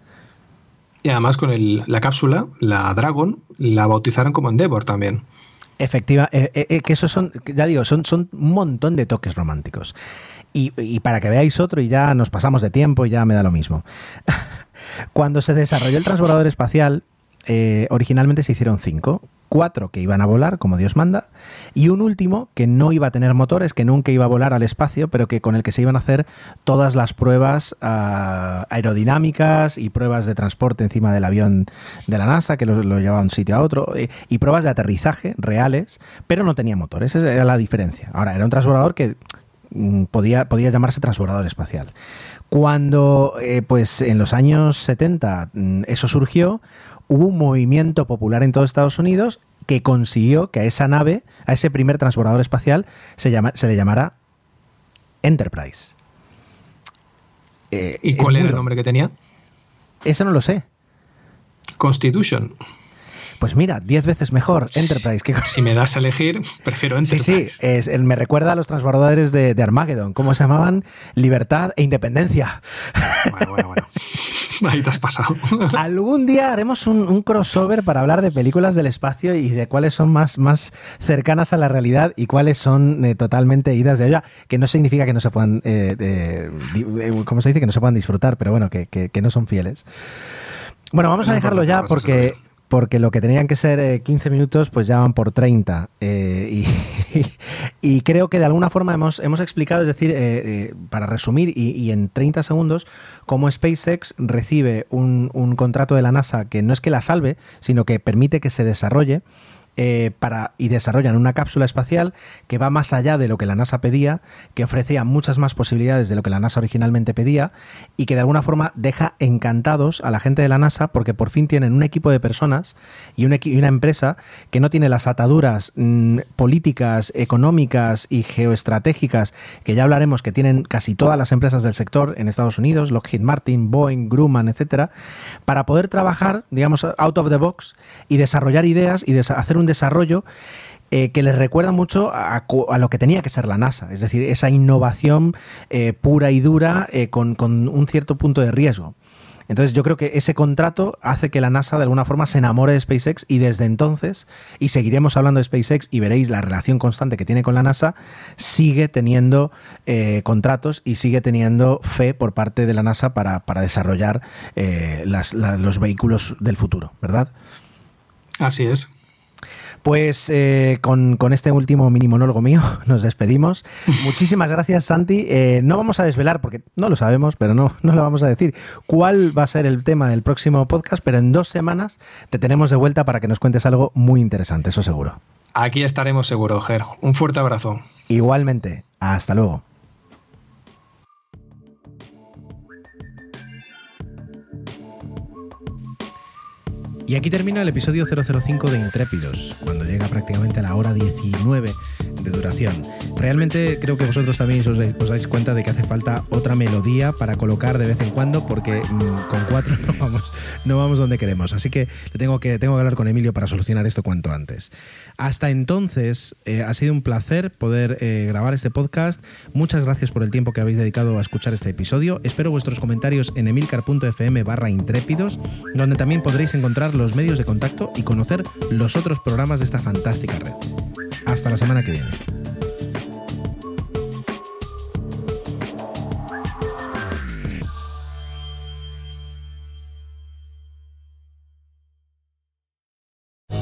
Y además con la cápsula, la Dragon, la bautizaron como Endeavor también. Efectiva, eh, eh, eh, que esos son, ya digo, son, son un montón de toques románticos. Y, y, para que veáis otro, y ya nos pasamos de tiempo y ya me da lo mismo. *laughs* Cuando se desarrolló el transbordador espacial, originalmente se hicieron cinco cuatro que iban a volar, como Dios manda, y un último que no iba a tener motores, que nunca iba a volar al espacio, pero que con el que se iban a hacer todas las pruebas ah, aerodinámicas y pruebas de transporte encima del avión de la NASA, que lo, llevaba de un sitio a otro, eh, y pruebas de aterrizaje reales, pero no tenía motores, esa era la diferencia. Ahora, era un transbordador que mm, podía, podía llamarse transbordador espacial. Cuando, eh, pues en los años 70 mm, eso surgió, hubo un movimiento popular en todo Estados Unidos que consiguió que a esa nave, a ese primer transbordador espacial, se, llama, se le llamara Enterprise. Eh, ¿Y cuál era el nombre que tenía? Eso no lo sé. Constitution. Pues mira, diez veces mejor Enterprise. Que... Si me das a elegir, *laughs* prefiero Enterprise. Sí, sí, me recuerda a los transbordadores de, de, Armageddon. ¿Cómo se llamaban? Libertad e Independencia. Bueno, bueno, bueno. *laughs* Ahí te has pasado. Algún día haremos un, crossover para hablar de películas del espacio y de cuáles son más, más cercanas a la realidad y cuáles son eh, totalmente idas de allá. Que no significa que no se puedan, eh, eh, ¿cómo se dice? Que no se puedan disfrutar, pero bueno, que, que no son fieles. Bueno, vamos a dejarlo ya porque porque lo que tenían que ser 15 eh, minutos, pues ya van por 30. Eh, *laughs* y, creo que de alguna forma hemos, hemos explicado, es decir, eh, para resumir y, en 30 segundos, cómo SpaceX recibe un, contrato de la NASA que no es que la salve, sino que permite que se desarrolle eh, para, y desarrollan una cápsula espacial que va más allá de lo que la NASA pedía, que ofrecía muchas más posibilidades de lo que la NASA originalmente pedía y que de alguna forma deja encantados a la gente de la NASA porque por fin tienen un equipo de personas y, una empresa que no tiene las ataduras mm, políticas, económicas y geoestratégicas que ya hablaremos que tienen casi todas las empresas del sector en Estados Unidos, Lockheed Martin, Boeing, Grumman, etcétera, para poder trabajar, digamos, out of the box y desarrollar ideas y hacer un desarrollo eh, que les recuerda mucho a, a lo que tenía que ser la NASA, es decir, esa innovación eh, pura y dura eh, con, un cierto punto de riesgo. Entonces yo creo que ese contrato hace que la NASA de alguna forma se enamore de SpaceX y desde entonces, y seguiremos hablando de SpaceX y veréis la relación constante que tiene con la NASA, sigue teniendo contratos y sigue teniendo fe por parte de la NASA para, desarrollar los vehículos del futuro, ¿verdad? Así es. Pues eh, con, con este último mini monólogo mío *laughs* nos despedimos. Muchísimas gracias, Santi. Eh, no vamos a desvelar, porque no lo sabemos, pero no, no lo vamos a decir, cuál va a ser el tema del próximo podcast, pero en dos semanas te tenemos de vuelta para que nos cuentes algo muy interesante, eso seguro. Aquí estaremos seguro, Ger. Un fuerte abrazo. Igualmente, hasta luego. Y aquí termina el episodio 005 de Intrépidos, cuando llega prácticamente a la hora 19 de duración. Realmente creo que vosotros también os, dais cuenta de que hace falta otra melodía para colocar de vez en cuando, porque mm, con cuatro *laughs* no vamos, no vamos donde queremos. Así que tengo que, tengo que hablar con Emilio para solucionar esto cuanto antes. Hasta entonces, eh, ha sido un placer poder eh, grabar este podcast. Muchas gracias por el tiempo que habéis dedicado a escuchar este episodio. Espero vuestros comentarios en emilcar.fm barra intrépidos, donde también podréis encontrar los medios de contacto y conocer los otros programas de esta fantástica red. Hasta la semana que viene.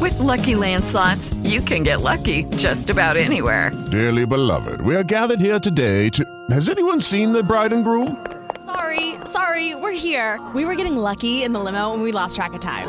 With Lucky Land slots, you can get lucky just about anywhere. Dearly beloved, we are gathered here today to. Has anyone seen the bride and groom? Sorry, sorry, we're here. We were getting lucky in the limo and we lost track of time.